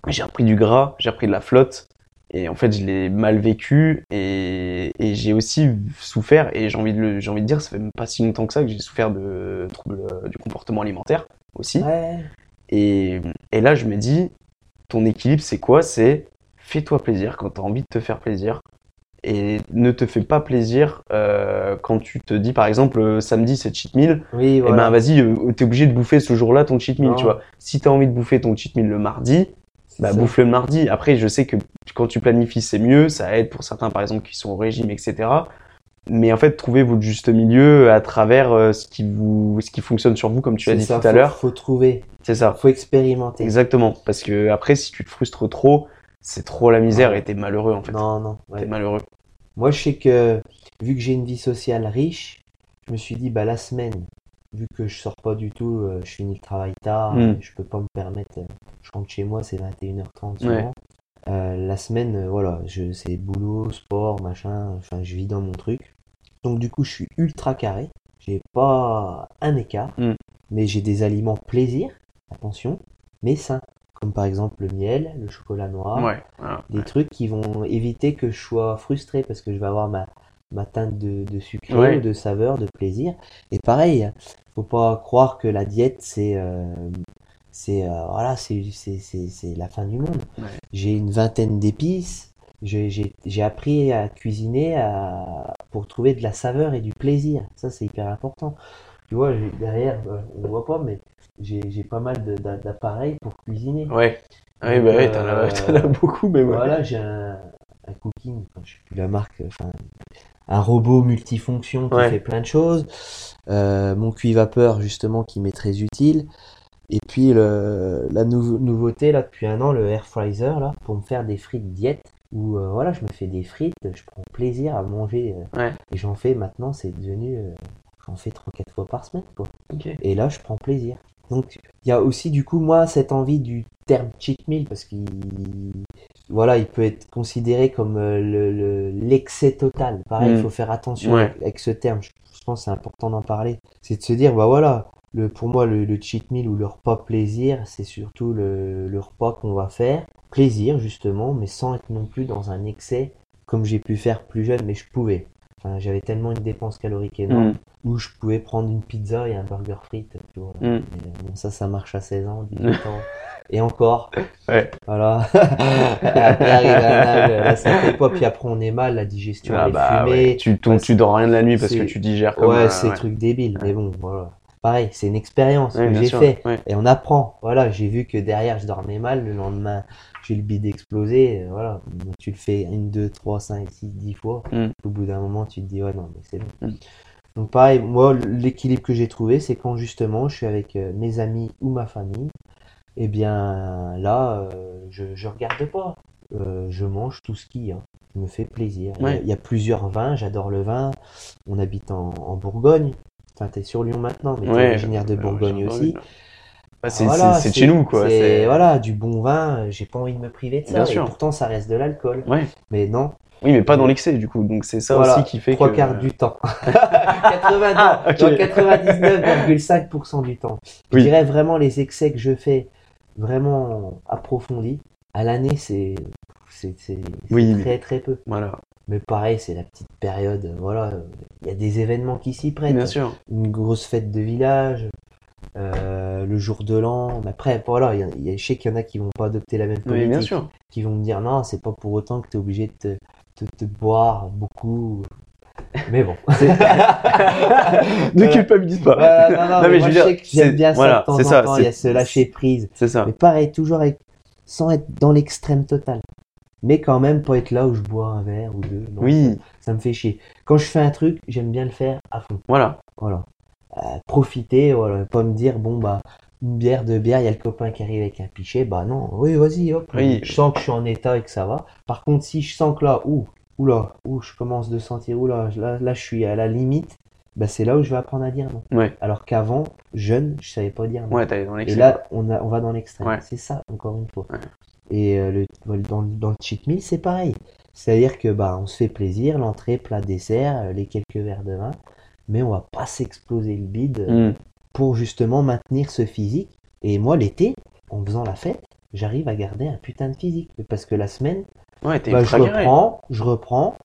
j'ai repris du gras, j'ai repris de la flotte, Et en fait, je l'ai mal vécu et, et j'ai aussi souffert, et j'ai envie, de le- j'ai envie de dire, ça fait même pas si longtemps que ça que j'ai souffert de troubles euh, du comportement alimentaire aussi. Ouais. Et, et là, je me dis, ton équilibre, c'est quoi? C'est fais-toi plaisir quand tu as envie de te faire plaisir. Et ne te fais pas plaisir euh, quand tu te dis, par exemple, euh, samedi c'est cheat meal, Oui, et voilà. ben vas-y, euh, t'es obligé de bouffer ce jour-là ton cheat meal, Non. tu vois. Si t'as envie de bouffer ton cheat meal le mardi, bah bouffe le mardi. Après, je sais que quand tu planifies, c'est mieux, ça aide pour certains, par exemple, qui sont au régime, etc. Mais en fait, trouvez votre juste milieu à travers euh, ce qui vous, ce qui fonctionne sur vous, comme tu as C'est dit ça, tout à l'heure. Faut trouver, C'est ça. faut expérimenter. Exactement. Parce que après, si tu te frustres trop, c'est trop la misère Ouais. et t'es malheureux, en fait. Non, non. ouais. T'es malheureux. Moi, je sais que vu que j'ai une vie sociale riche, je me suis dit, bah, la semaine, vu que je sors pas du tout, euh, je finis le travail tard, Mm. euh, je peux pas me permettre, euh, je rentre chez moi, c'est 21h30 souvent. Ouais. Euh, la semaine, euh, voilà, je, c'est boulot, sport, machin, enfin, je vis dans mon truc. Donc, du coup, je suis ultra carré. J'ai pas un écart, Mm. mais j'ai des aliments plaisir, attention, mais sains. Comme par exemple le miel, le chocolat noir, Ouais. voilà. des trucs qui vont éviter que je sois frustré parce que je vais avoir ma, ma teinte de, de sucré Ouais. ou de saveur, de plaisir. Et pareil, faut pas croire que la diète c'est euh, c'est euh, voilà, c'est c'est c'est c'est la fin du monde. Ouais. J'ai une vingtaine d'épices. J'ai j'ai j'ai appris à cuisiner à, pour trouver de la saveur et du plaisir. Ça c'est hyper important. Tu vois, j'ai- derrière, euh, on voit pas, mais j'ai j'ai pas mal d'appareils pour cuisiner. Ouais. Oui, Donc, bah ouais, t'en as, euh, as beaucoup, mais ouais. Voilà, j'ai un, un cooking, enfin, je sais plus la marque, enfin, un robot multifonction qui Ouais. fait plein de choses. Euh, mon cuit vapeur, justement, qui m'est très utile. Et puis, le, la nouveau- nouveauté, là, depuis un an, le air fryer, là, pour me faire des frites diète. Où, euh, voilà, je me fais des frites, je prends plaisir à manger. euh, Ouais. Et j'en fais maintenant, c'est devenu, euh, j'en fais 3-4 fois par semaine, quoi. Ok. Et là, je prends plaisir. Donc, il y a aussi, du coup, moi, cette envie du terme cheat meal, parce qu'il voilà, il peut être considéré comme euh, le, le- l'excès total. Pareil, il Mm. faut faire attention Ouais. avec, avec ce terme. Je, je pense que c'est important d'en parler. C'est de se dire, bah voilà, le, pour moi, le, le cheat meal ou le repas plaisir, c'est surtout le, le repas qu'on va faire. Plaisir, justement, mais sans être non plus dans un excès, comme j'ai pu faire plus jeune, mais je pouvais. Enfin, j'avais tellement une dépense calorique énorme Mm. où je pouvais prendre une pizza et un burger frites, tu vois. Mm. Mais bon, ça, ça marche à 16 ans, 18 ans. Et encore. Ouais. Voilà. après arrive fait pas, puis après on est mal, la digestion Ah est bah fumée. ouais. Tu, ton- tu dors rien de la nuit parce que tu digères comme Ouais, euh, c'est ouais. des trucs débiles, mais bon, voilà. Pareil, c'est une expérience Ouais, que j'ai fait. Ouais. Et on apprend. Voilà, j'ai vu que derrière je dormais mal, le lendemain j'ai le bide explosé. euh, Voilà, tu le fais une, deux, trois, cinq, six, dix fois. Mm. Au bout d'un moment, tu te dis, ouais, non, mais c'est bon. Mm. Donc, pareil, moi, l'équilibre que j'ai trouvé, c'est quand justement je suis avec euh, mes amis ou ma famille. Et bien là, euh, je, je regarde pas. Euh, je mange tout ce qu'il y a. Je me fait plaisir. Il y a- Ouais. il y a plusieurs vins, j'adore le vin. On habite en, en Bourgogne. Enfin, t'es sur Lyon maintenant, mais t'es Ouais, originaire de Bourgogne aussi. Bah, c'est Voilà, chez nous, quoi. c'est- voilà, du bon vin, j'ai pas envie de me priver de ça. Bien Et sûr. pourtant, ça reste de l'alcool. Ouais. Mais non, Oui, mais pas dans l'excès, du coup. Donc c'est ça Voilà, aussi qui fait trois que. quarts du temps. 80, Ah, ok. dans 99,5% du temps. Je Oui. dirais vraiment les excès que je fais vraiment approfondis. À l'année, c'est c'est oui. très très peu. Voilà. Mais pareil, c'est la petite période. Voilà, il y a des événements qui s'y prêtent. Bien sûr. Une grosse fête de village, euh, le jour de l'an. Mais après, voilà, il y a- il y a, je sais qu'il y en a qui vont pas adopter la même Oui, politique, bien sûr. qui vont me dire non, c'est pas pour autant que tu es obligé de te, te, te boire beaucoup. Mais bon. ne culpabilise pas. Non, non, Non, mais mais moi, je sais que j'aime bien ça voilà, de temps en ça, temps, il y a ce lâcher prise. C'est ça. Mais pareil, toujours avec, sans être dans l'extrême total. Mais quand même, pas être là où je bois un verre ou deux. Non, Oui, Ça me fait chier. Quand je fais un truc, j'aime bien le faire à fond. voilà. Voilà. Euh, profiter, voilà. Pas me dire, bon, bah, une bière, deux bières, il y a le copain qui arrive avec un pichet. Bah non, oui, vas-y, hop. Oui. Je sens que je suis en état et que ça va. Par contre, si je sens que là, ouh, oula, ouh, je commence de sentir, oula, là, là, je suis à la limite, bah, c'est là où je vais apprendre à dire non. Ouais. Alors qu'avant, jeune, je savais pas dire non. Ouais, dans Et là, on, a, on va dans l'extrême. Ouais. C'est ça, encore une fois. Et euh, le, dans, le- dans le cheat meal, c'est pareil. C'est-à-dire que bah, on se fait plaisir, l'entrée, plat, dessert, euh, les quelques verres de vin, mais on va pas s'exploser le bide euh, Mm. pour justement maintenir ce physique. Et moi, l'été, en faisant la fête, j'arrive à garder un putain de physique. Parce que la semaine, Ouais, bah, je reprends, je reprends,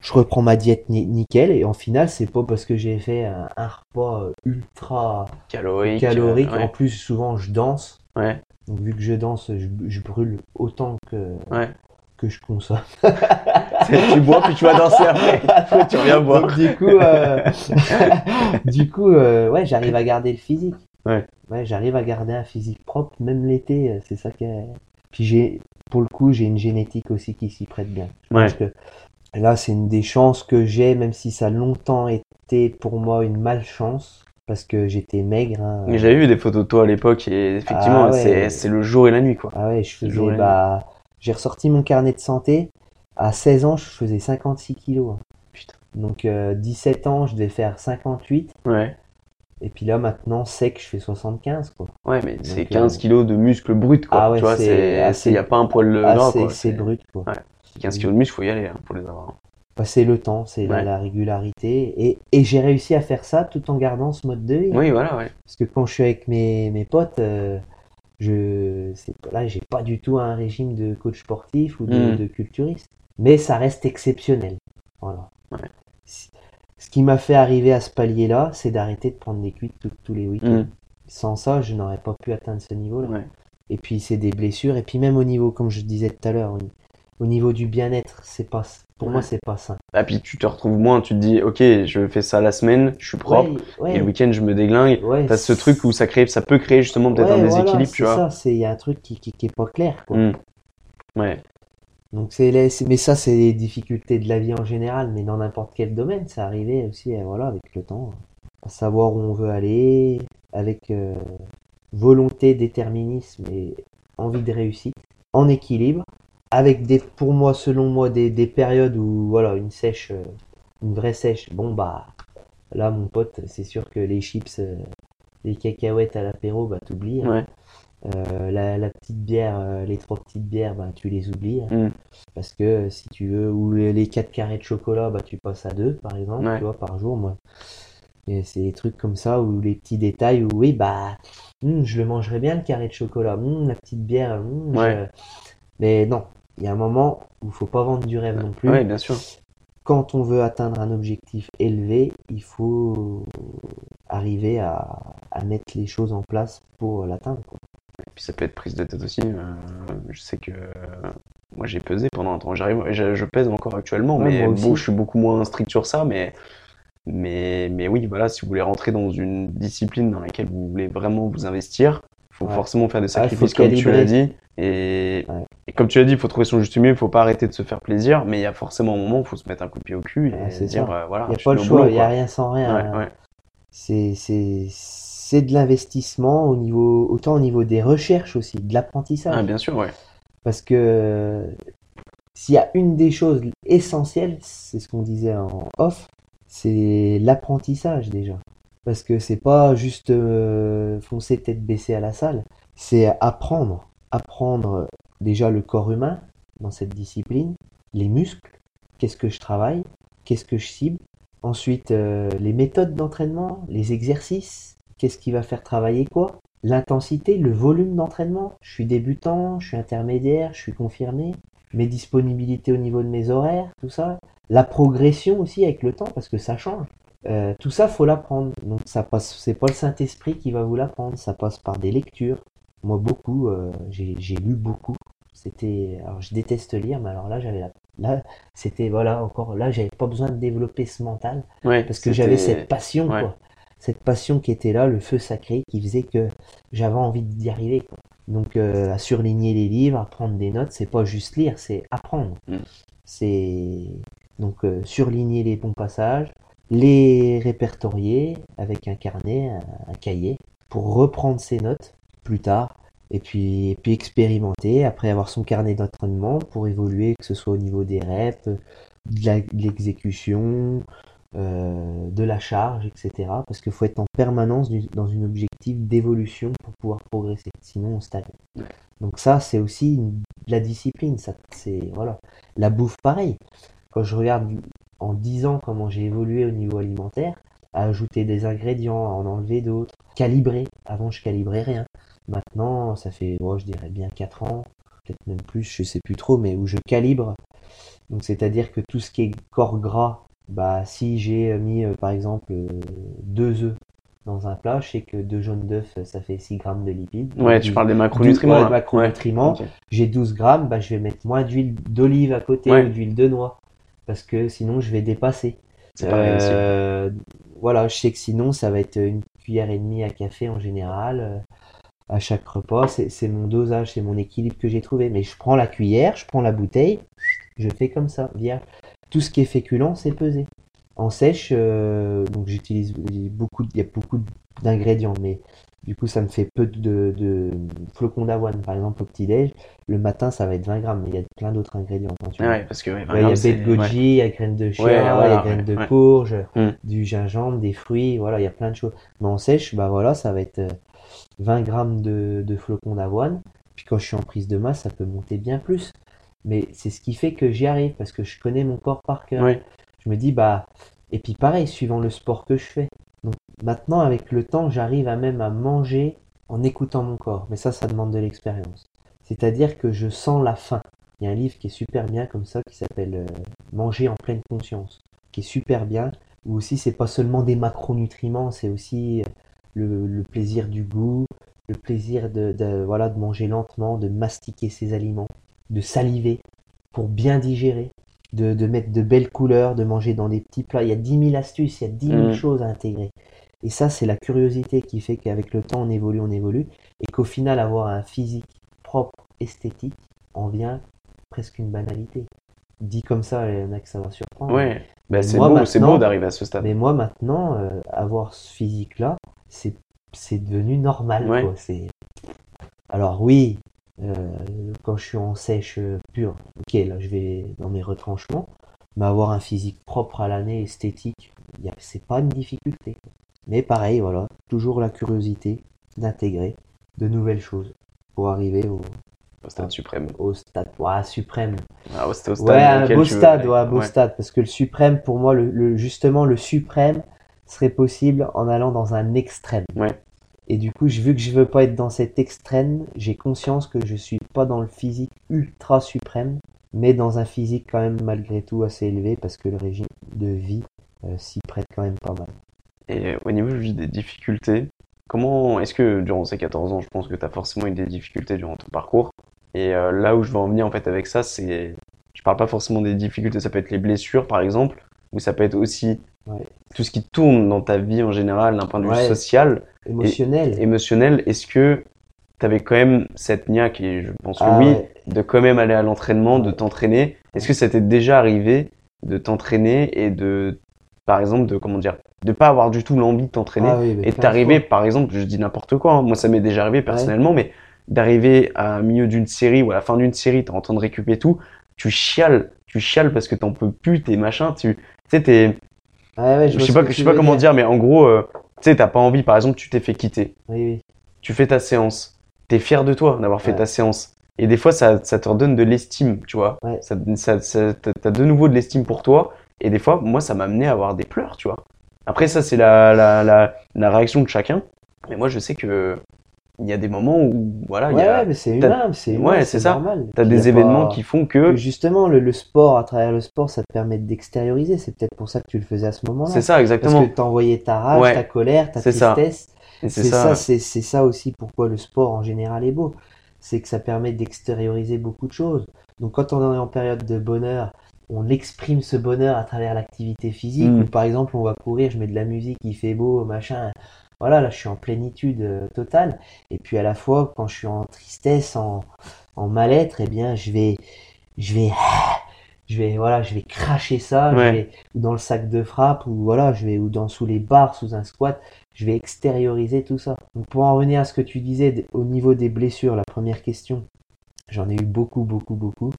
je reprends ma diète ni- nickel et en final c'est pas parce que j'ai fait un, un repas ultra Calorique. calorique. En plus souvent je danse, ouais. donc vu que je danse, je, je brûle autant que Ouais. que je consomme. tu bois puis tu vas danser après. Après, tu reviens boire. Donc, du coup, euh, du coup, euh, ouais, j'arrive à garder le physique. Ouais. Ouais, j'arrive à garder un physique propre, même l'été, euh, c'est ça qui est... Puis j'ai, pour le coup, j'ai une génétique aussi qui s'y prête bien. Je Ouais. pense que là, c'est une des chances que j'ai, même si ça a longtemps été pour moi une malchance, parce que j'étais maigre. hein. Mais j'avais vu des photos de toi à l'époque et effectivement, Ah ouais. c'est, c'est le jour et la nuit, quoi. Ah ouais, je faisais, bah, j'ai ressorti mon carnet de santé. À 16 ans, je faisais 56 kilos. hein. Putain. Donc, euh, 17 ans, je devais faire 58. Ouais. Et puis là, maintenant, sec, je fais 75, quoi. Ouais, mais c'est Donc, 15 euh, kilos de muscles bruts, quoi. Ah ouais, tu vois, c'est c'est, assez- c'est, y a pas un poil de Ah, c'est, brut, quoi. Ouais. 15 kilos de muscles, faut y aller, hein, pour les avoir. C'est le temps, c'est la, Ouais. la régularité. Et, et j'ai réussi à faire ça tout en gardant ce mode de vie. Oui, voilà, ouais. Parce que quand je suis avec mes, mes potes, euh, je, là, j'ai pas du tout un régime de coach sportif ou de, Mm. de culturiste. Mais ça reste exceptionnel. Voilà. Ouais. Ce qui m'a fait arriver à ce palier-là, c'est d'arrêter de prendre des cuites tout- tous les week-ends. Mm. Sans ça, je n'aurais pas pu atteindre ce niveau-là. Ouais. Et puis c'est des blessures. Et puis même au niveau, comme je disais tout à l'heure, au, au niveau du bien-être, c'est pas, pour moi, Ouais. c'est pas sain. Ah, puis tu te retrouves moins, tu te dis, ok, je fais ça la semaine, je suis propre, Ouais, ouais, et le week-end, je me déglingue. T'as ce truc où ça crée, ça peut créer justement peut-être un voilà, déséquilibre, tu c'est vois. ça, c'est, il y a un truc qui, qui, qui est pas clair, quoi. Mm. Ouais. Donc c'est- mais ça c'est les difficultés de la vie en général, mais dans n'importe quel domaine, ça arrivait aussi, euh, voilà, avec le temps, à savoir où on veut aller, avec euh, volonté, déterminisme et envie de réussite, en équilibre, avec des, pour moi, selon moi, des, des périodes où voilà, une sèche, euh, une vraie sèche. Bon bah, là mon pote, c'est sûr que les chips, euh, les cacahuètes à l'apéro, bah t'oublies. hein. Ouais. Euh, la, la petite bière, euh, les trois petites bières, bah, tu les oublies. hein. Mm. Parce que euh, si tu veux, ou les, les quatre carrés de chocolat, bah, tu passes à deux, par exemple, Ouais. tu vois, par jour, moi. Et c'est des trucs comme ça, ou les petits détails, où oui, bah, hum, je le mangerais bien, le carré de chocolat, hum, la petite bière, hum, Ouais. je- Mais non, il y a un moment où il faut pas vendre du rêve non plus. Ouais, bien sûr. Quand on veut atteindre un objectif élevé, il faut arriver à, à mettre les choses en place pour l'atteindre. Et puis ça peut être prise de tête aussi. euh, je sais que euh, moi j'ai pesé pendant un temps. J'arrive, je, je pèse encore actuellement, Ouais, mais bon, je suis beaucoup moins strict sur ça. Mais, mais, mais oui, voilà, si vous voulez rentrer dans une discipline dans laquelle vous voulez vraiment vous investir, faut Ouais. forcément faire des Ah, sacrifices, comme tu l'as dit. Et, Ouais. et comme tu l'as dit, il faut trouver son juste milieu, il faut pas arrêter de se faire plaisir, mais il y a forcément un moment où il faut se mettre un coup de pied au cul et Ouais, c'est dire, euh, voilà, Il n'y a pas le choix, il n'y a rien sans rien. C'est, de l'investissement au niveau, autant au niveau des recherches aussi, de l'apprentissage. Ah, bien sûr, ouais. Parce que s'il y a une des choses essentielles, c'est ce qu'on disait en off, c'est l'apprentissage déjà. Parce que c'est pas juste euh, foncer tête baissée à la salle, c'est apprendre. Apprendre déjà le corps humain dans cette discipline, les muscles, qu'est-ce que je travaille, qu'est-ce que je cible. Ensuite, euh, les méthodes d'entraînement, les exercices, qu'est-ce qui va faire travailler quoi. L'intensité, le volume d'entraînement. Je suis débutant, je suis intermédiaire, je suis confirmé. Mes disponibilités au niveau de mes horaires, tout ça. La progression aussi avec le temps, parce que ça change. Euh, tout ça, faut l'apprendre. Donc ça passe, c'est pas le Saint-Esprit qui va vous l'apprendre, ça passe par des lectures. Moi, beaucoup, euh, j'ai j'ai lu beaucoup. C'était, alors je déteste lire, mais alors là, j'avais la, là, c'était voilà encore là, j'avais pas besoin de développer ce mental Ouais, parce que j'avais cette passion, ouais. quoi. Cette passion qui était là, le feu sacré, qui faisait que j'avais envie d'y arriver, quoi. Donc, euh, à surligner les livres, à prendre des notes, c'est pas juste lire, c'est apprendre. Mm. C'est donc euh, surligner les bons passages, les répertorier avec un carnet, un, cahier, pour reprendre ses notes plus tard, et puis, et puis expérimenter après avoir son carnet d'entraînement pour évoluer, que ce soit au niveau des reps, de l'exécution, euh, de la charge, etc. Parce qu'il faut être en permanence dans une objectif d'évolution pour pouvoir progresser. Sinon, on stagne. Donc ça, c'est aussi une- la discipline. Ça, c'est voilà. La bouffe, pareil. Quand je regarde en 10 ans comment j'ai évolué au niveau alimentaire, à ajouter des ingrédients, à en enlever d'autres, calibrer. Avant, je calibrais rien. Maintenant, ça fait, oh, je dirais bien 4 ans. peut-être même plus, je sais plus trop, mais où je calibre. Donc c'est-à-dire que tout ce qui est corps gras, bah si j'ai mis euh, par exemple euh, deux œufs dans un plat, je sais que deux jaunes d'œufs, ça fait 6 grammes de lipides. Ouais, tu parles des macronutriments. Macronutriments. Ouais. J'ai 12 grammes, bah, je vais mettre moins d'huile d'olive à côté Ouais. ou d'huile de noix. Parce que sinon, je vais dépasser. Euh, voilà, je sais que sinon, ça va être une cuillère et demie à café en général. euh, à chaque repas, c'est mon dosage, c'est mon équilibre que j'ai trouvé. Mais je prends la cuillère, je prends la bouteille, je fais comme ça, vierge. Tout ce qui est féculent, c'est pesé. En sèche, euh, donc j'utilise beaucoup, il y a beaucoup d'ingrédients, mais du coup, ça me fait peu de, de flocons d'avoine, par exemple, au petit-déj. Le matin, ça va être 20 grammes, mais il y a plein d'autres ingrédients. quand tu parce que ouais, il y a baie de goji, il y a graines de chia, Ouais, il y a graines de courge, Mm. du gingembre, des fruits, voilà, il y a plein de choses. Mais en sèche, bah voilà, ça va être euh, 20 grammes de, de flocons d'avoine. Puis quand je suis en prise de masse, ça peut monter bien plus. Mais c'est ce qui fait que j'y arrive, parce que je connais mon corps par cœur. Je me dis, bah, et puis pareil, suivant le sport que je fais. Maintenant, avec le temps, j'arrive à même à manger en écoutant mon corps. Mais ça, ça demande de l'expérience. C'est-à-dire que je sens la faim. Il y a un livre qui est super bien comme ça, qui s'appelle euh, Manger en pleine conscience, qui est super bien. Où aussi, c'est pas seulement des macronutriments, c'est aussi euh, le, plaisir du goût, le plaisir de, voilà, de manger lentement, de mastiquer ses aliments, de saliver pour bien digérer, de, de mettre de belles couleurs, de manger dans des petits plats. Il y a 10 000 astuces, il y a 10 000 Mm. choses à intégrer. Et ça, c'est la curiosité qui fait qu'avec le temps, on évolue, on évolue. Et qu'au final, avoir un physique propre, esthétique, en vient presque une banalité. Dit comme ça, il y en a que ça va surprendre. Ouais, bah, Mais c'est beau, c'est beau d'arriver à ce stade. Mais moi, maintenant, euh, avoir ce physique-là, c'est, c'est devenu normal, Ouais. quoi. Alors oui, quand je suis en sèche euh, pure, ok, là, je vais dans mes retranchements, mais avoir un physique propre à l'année, esthétique, c'est pas une difficulté. Mais pareil, voilà, toujours la curiosité d'intégrer de nouvelles choses pour arriver au, Au stade suprême. au stade ouah, suprême. Ah, ouais, au stade Ouais, un beau veux stade, ouais, beau Ouais. stade. Parce que le suprême, pour moi, le, le- justement, le suprême serait possible en allant dans un extrême. Ouais. Et du coup, vu que je veux pas être dans cet extrême, j'ai conscience que je suis pas dans le physique ultra suprême, mais dans un physique quand même malgré tout assez élevé parce que le régime de vie euh, s'y prête quand même pas mal. Et au niveau des difficultés, comment est-ce que durant ces 14 ans, je pense que tu as forcément eu des difficultés durant ton parcours? Et euh, là où je veux en venir en fait avec ça, c'est je parle pas forcément des difficultés, ça peut être les blessures par exemple, ou ça peut être aussi Ouais. tout ce qui tourne dans ta vie en général d'un point de vue Ouais. social, Émotionnel. émotionnel. Est-ce que tu avais quand même cette niaque, et je pense que Ah oui, ouais. de quand même aller à l'entraînement, de t'entraîner? Est-ce que ça t'est déjà arrivé de t'entraîner et de, par exemple, de comment dire, de pas avoir du tout l'envie de t'entraîner? Ah oui, et t'arriver, par exemple, je dis n'importe quoi, hein, moi ça m'est déjà arrivé personnellement, mais d'arriver à milieu d'une série ou à la fin d'une série, t'es en train de récupérer tout, tu chiales, tu chiales parce que t'en peux plus, t'es machin, tu, tu sais, t'es, Ouais, je sais pas, je sais pas comment dire, mais en gros, euh, tu sais, t'as pas envie, par exemple, tu t'es fait quitter, Oui, oui. tu fais ta séance, t'es fier de toi d'avoir fait Ouais. ta séance. Et des fois, ça, ça te redonne de l'estime, tu vois. Ouais. Ça, ça, t'as de nouveau de l'estime pour toi. Et des fois, moi, ça m'a amené à avoir des pleurs, tu vois. Après, ça, c'est la, la, la, la réaction de chacun. Mais moi, je sais que il y a des moments où, voilà, il Ouais, y a, ouais, mais c'est humain, c'est ouais, c'est ça. normal. t'as des événements pas- qui font que que, justement le, le sport, à travers le sport, ça te permet d'extérioriser. C'est peut-être pour ça que tu le faisais à ce moment-là. c'est ça, Parce exactement. que t'envoyais ta rage, Ouais. ta colère, ta tristesse. C'est ça. ça, c'est c'est ça aussi pourquoi le sport en général est beau. C'est que ça permet d'extérioriser beaucoup de choses. Donc quand on est en période de bonheur, on exprime ce bonheur à travers l'activité physique. Mm. Ou par exemple, on va courir, je mets de la musique, il fait beau, machin. Voilà, là je suis en plénitude euh, totale. Et puis à la fois, quand je suis en tristesse, en, en mal-être, eh bien je vais, je vais, je vais, voilà, je vais cracher ça. je vais- ou dans le sac de frappe, ou voilà, je vais, ou dans sous les barres, sous un squat je vais extérioriser tout ça. Donc pour en revenir à ce que tu disais au niveau des blessures, la première question, j'en ai eu beaucoup, beaucoup, beaucoup.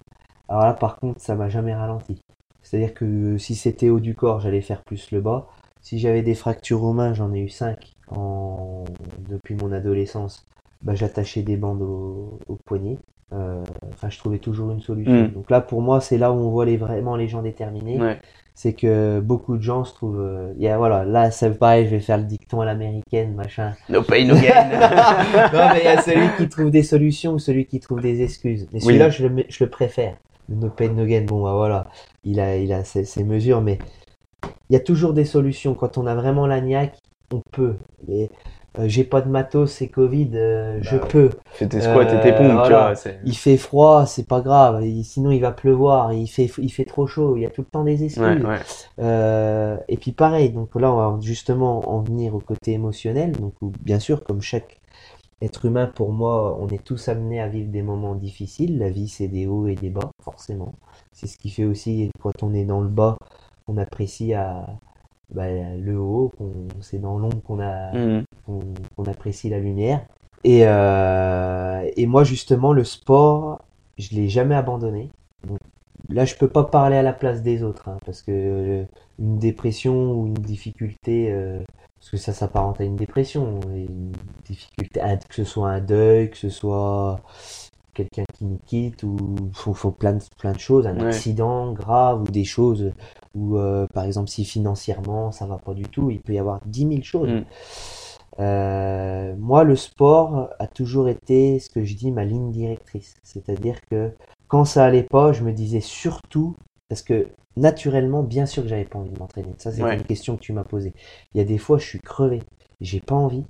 Alors là, par contre, ça m'a jamais ralenti. C'est-à-dire que euh, si c'était haut du corps, j'allais faire plus le bas. Si j'avais des fractures aux mains, j'en ai eu 5 en... depuis mon adolescence. Bah, j'attachais des bandes au, au poignet. Euh, Enfin, je trouvais toujours une solution. Mm. Donc là, pour moi, c'est là où on voit les, vraiment les gens déterminés Ouais. c'est que beaucoup de gens se trouvent. euh, il y a, voilà, là, c'est pareil, je vais faire le dicton à l'américaine, machin. No pain, no gain. non, mais il y a celui qui trouve des solutions ou celui qui trouve des excuses. Mais Oui. celui-là, je, le, je le préfère. No pain, no gain, bon, bah voilà, il a, il a ses, ses mesures, mais il y a toujours des solutions. Quand on a vraiment la niaque, on peut. Et, euh, j'ai pas de matos, c'est Covid, euh, je Bah peux. Fais tes squats et tes Euh, pompes, tu vois. c'est- Il fait froid, c'est pas grave. Il- sinon, il va pleuvoir. Il fait, il fait trop chaud. Il y a tout le temps des excuses. Ouais, ouais. Euh, et puis pareil, donc là on va justement en venir au côté émotionnel. Donc où, bien sûr, comme chaque être humain, pour moi, on est tous amenés à vivre des moments difficiles. La vie, c'est des hauts et des bas, forcément. C'est ce qui fait aussi quand on est dans le bas, on apprécie à, bah, le haut. C'est dans l'ombre qu'on a, Mhm. qu'on apprécie la lumière. Et, euh, et moi, justement, le sport, je l'ai jamais abandonné. Donc, là, je peux pas parler à la place des autres, hein, parce que euh, une dépression ou une difficulté, euh, parce que ça s'apparente à une dépression, une difficulté, que ce soit un deuil, que ce soit quelqu'un qui nous quitte, ou faut, faut plein de, plein de choses, un Ouais. accident grave, ou des choses où, euh, par exemple, si financièrement ça va pas du tout, il peut y avoir dix mille choses. Mm. Euh, moi, le sport a toujours été ce que je dis ma ligne directrice. C'est-à-dire que quand ça allait pas, je me disais surtout, parce que naturellement, bien sûr que j'avais pas envie de m'entraîner. Ça, c'est Ouais. une question que tu m'as posée. Il y a des fois, je suis crevé, j'ai pas envie,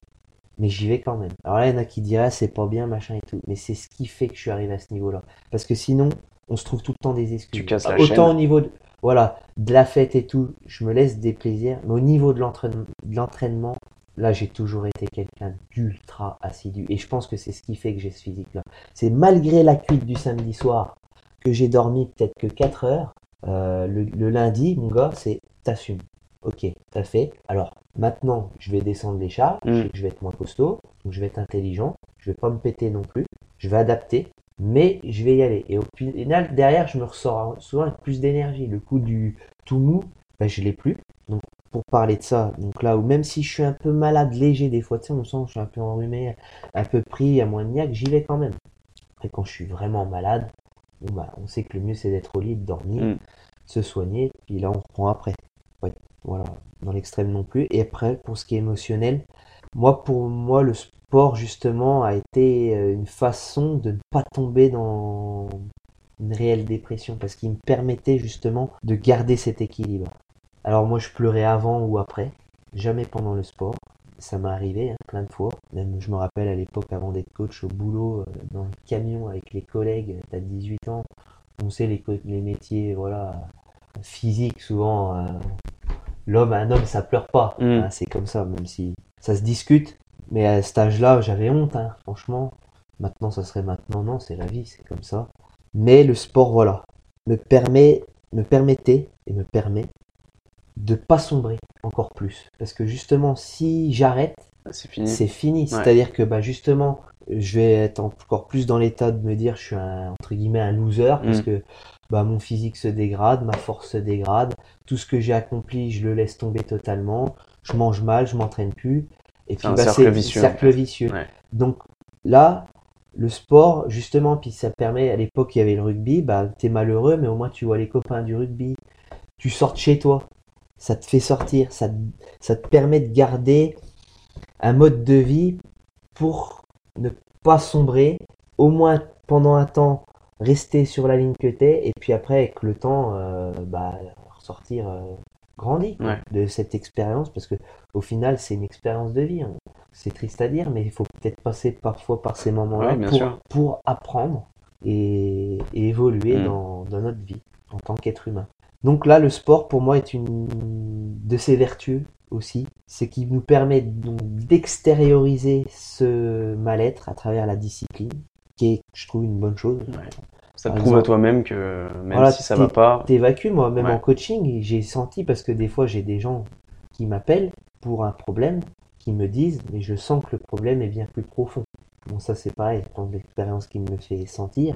mais j'y vais quand même. Alors là, il y en a qui diraient, Ah, c'est pas bien, machin et tout. Mais c'est ce qui fait que je suis arrivé à ce niveau-là. Parce que sinon, on se trouve tout le temps des excuses. Tu casses la Autant chaîne. au niveau de, voilà, de la fête et tout, je me laisse des plaisirs, mais au niveau de l'entraînement, de l'entraînement, là, j'ai toujours été quelqu'un d'ultra assidu. Et je pense que c'est ce qui fait que j'ai ce physique-là. C'est malgré la cuite du samedi soir que j'ai dormi peut-être que 4 heures, euh, le, le lundi, mon gars, c'est t'assumes. Ok, t'as fait. Alors maintenant, je vais descendre les Mm. sais que je vais être moins costaud, donc je vais être intelligent, je vais pas me péter non plus, je vais adapter, mais je vais y aller. Et au final, derrière, je me ressors souvent avec plus d'énergie. Le coup du tout mou, ben, je l'ai plus. Donc pour parler de ça, donc là où même si je suis un peu malade, léger des fois, tu sais, on sent que je suis un peu enrhumé, un peu pris, à moins de niaque, j'y vais quand même. Après, quand je suis vraiment malade, bon, bah, on sait que le mieux c'est d'être au lit, de dormir, Mm. se soigner, puis là on reprend après. Ouais, voilà, dans l'extrême non plus. Et après, pour ce qui est émotionnel, moi, pour moi, le sport justement a été euh, une façon de ne pas tomber dans une réelle dépression parce qu'il me permettait justement de garder cet équilibre. Alors moi, je pleurais avant ou après, jamais pendant le sport. Ça m'est arrivé hein, plein de fois. Même je me rappelle à l'époque, avant d'être coach au boulot, euh, dans le camion avec les collègues, t'as 18 ans, on sait les, les métiers, voilà, physiques souvent. euh, L'homme, un homme, ça pleure pas. Mm. hein, c'est comme ça, même si ça se discute. Mais à cet âge-là, j'avais honte, hein, franchement. Maintenant, ça serait maintenant, non, c'est la vie, c'est comme ça. Mais le sport, voilà, me permet, me permettait et me permet de pas sombrer encore plus. Parce que justement, si j'arrête, C'est fini. c'est fini. Ouais. C'est-à-dire que bah, justement, je vais être encore plus dans l'état de me dire je suis un, entre guillemets un loser parce Mm. que bah, mon physique se dégrade, ma force se dégrade, tout ce que j'ai accompli, je le laisse tomber totalement, je mange mal, je m'entraîne plus. Et puis un bah, cercle c'est vicieux, en cercle vicieux. Ouais. Donc là, le sport, justement, puis ça permet, à l'époque il y avait le rugby, bah t'es malheureux, mais au moins tu vois les copains du rugby, tu sors de chez toi, ça te fait sortir, ça, ça te permet de garder un mode de vie pour ne pas sombrer, au moins pendant un temps rester sur la ligne que t'es, et puis après avec le temps, euh, bah, ressortir euh, grandi Ouais. de cette expérience, parce que au final c'est une expérience de vie. hein. C'est triste à dire, mais il faut peut-être passer parfois par ces moments-là Ouais, pour, pour apprendre et, et évoluer Mm. dans, dans notre vie en tant qu'être humain. Donc là, le sport pour moi est une de ses vertus aussi, c'est qu'il nous permet donc d'extérioriser ce mal-être à travers la discipline, qui est, je trouve, une bonne chose. Ouais. Ça te Par prouve à toi-même que même voilà, si ça va pas, T'évacues, moi, même Ouais. en coaching, j'ai senti parce que des fois j'ai des gens qui m'appellent pour un problème, qui me disent, mais je sens que le problème est bien plus profond. Bon, ça c'est pareil, prendre l'expérience qui me fait sentir.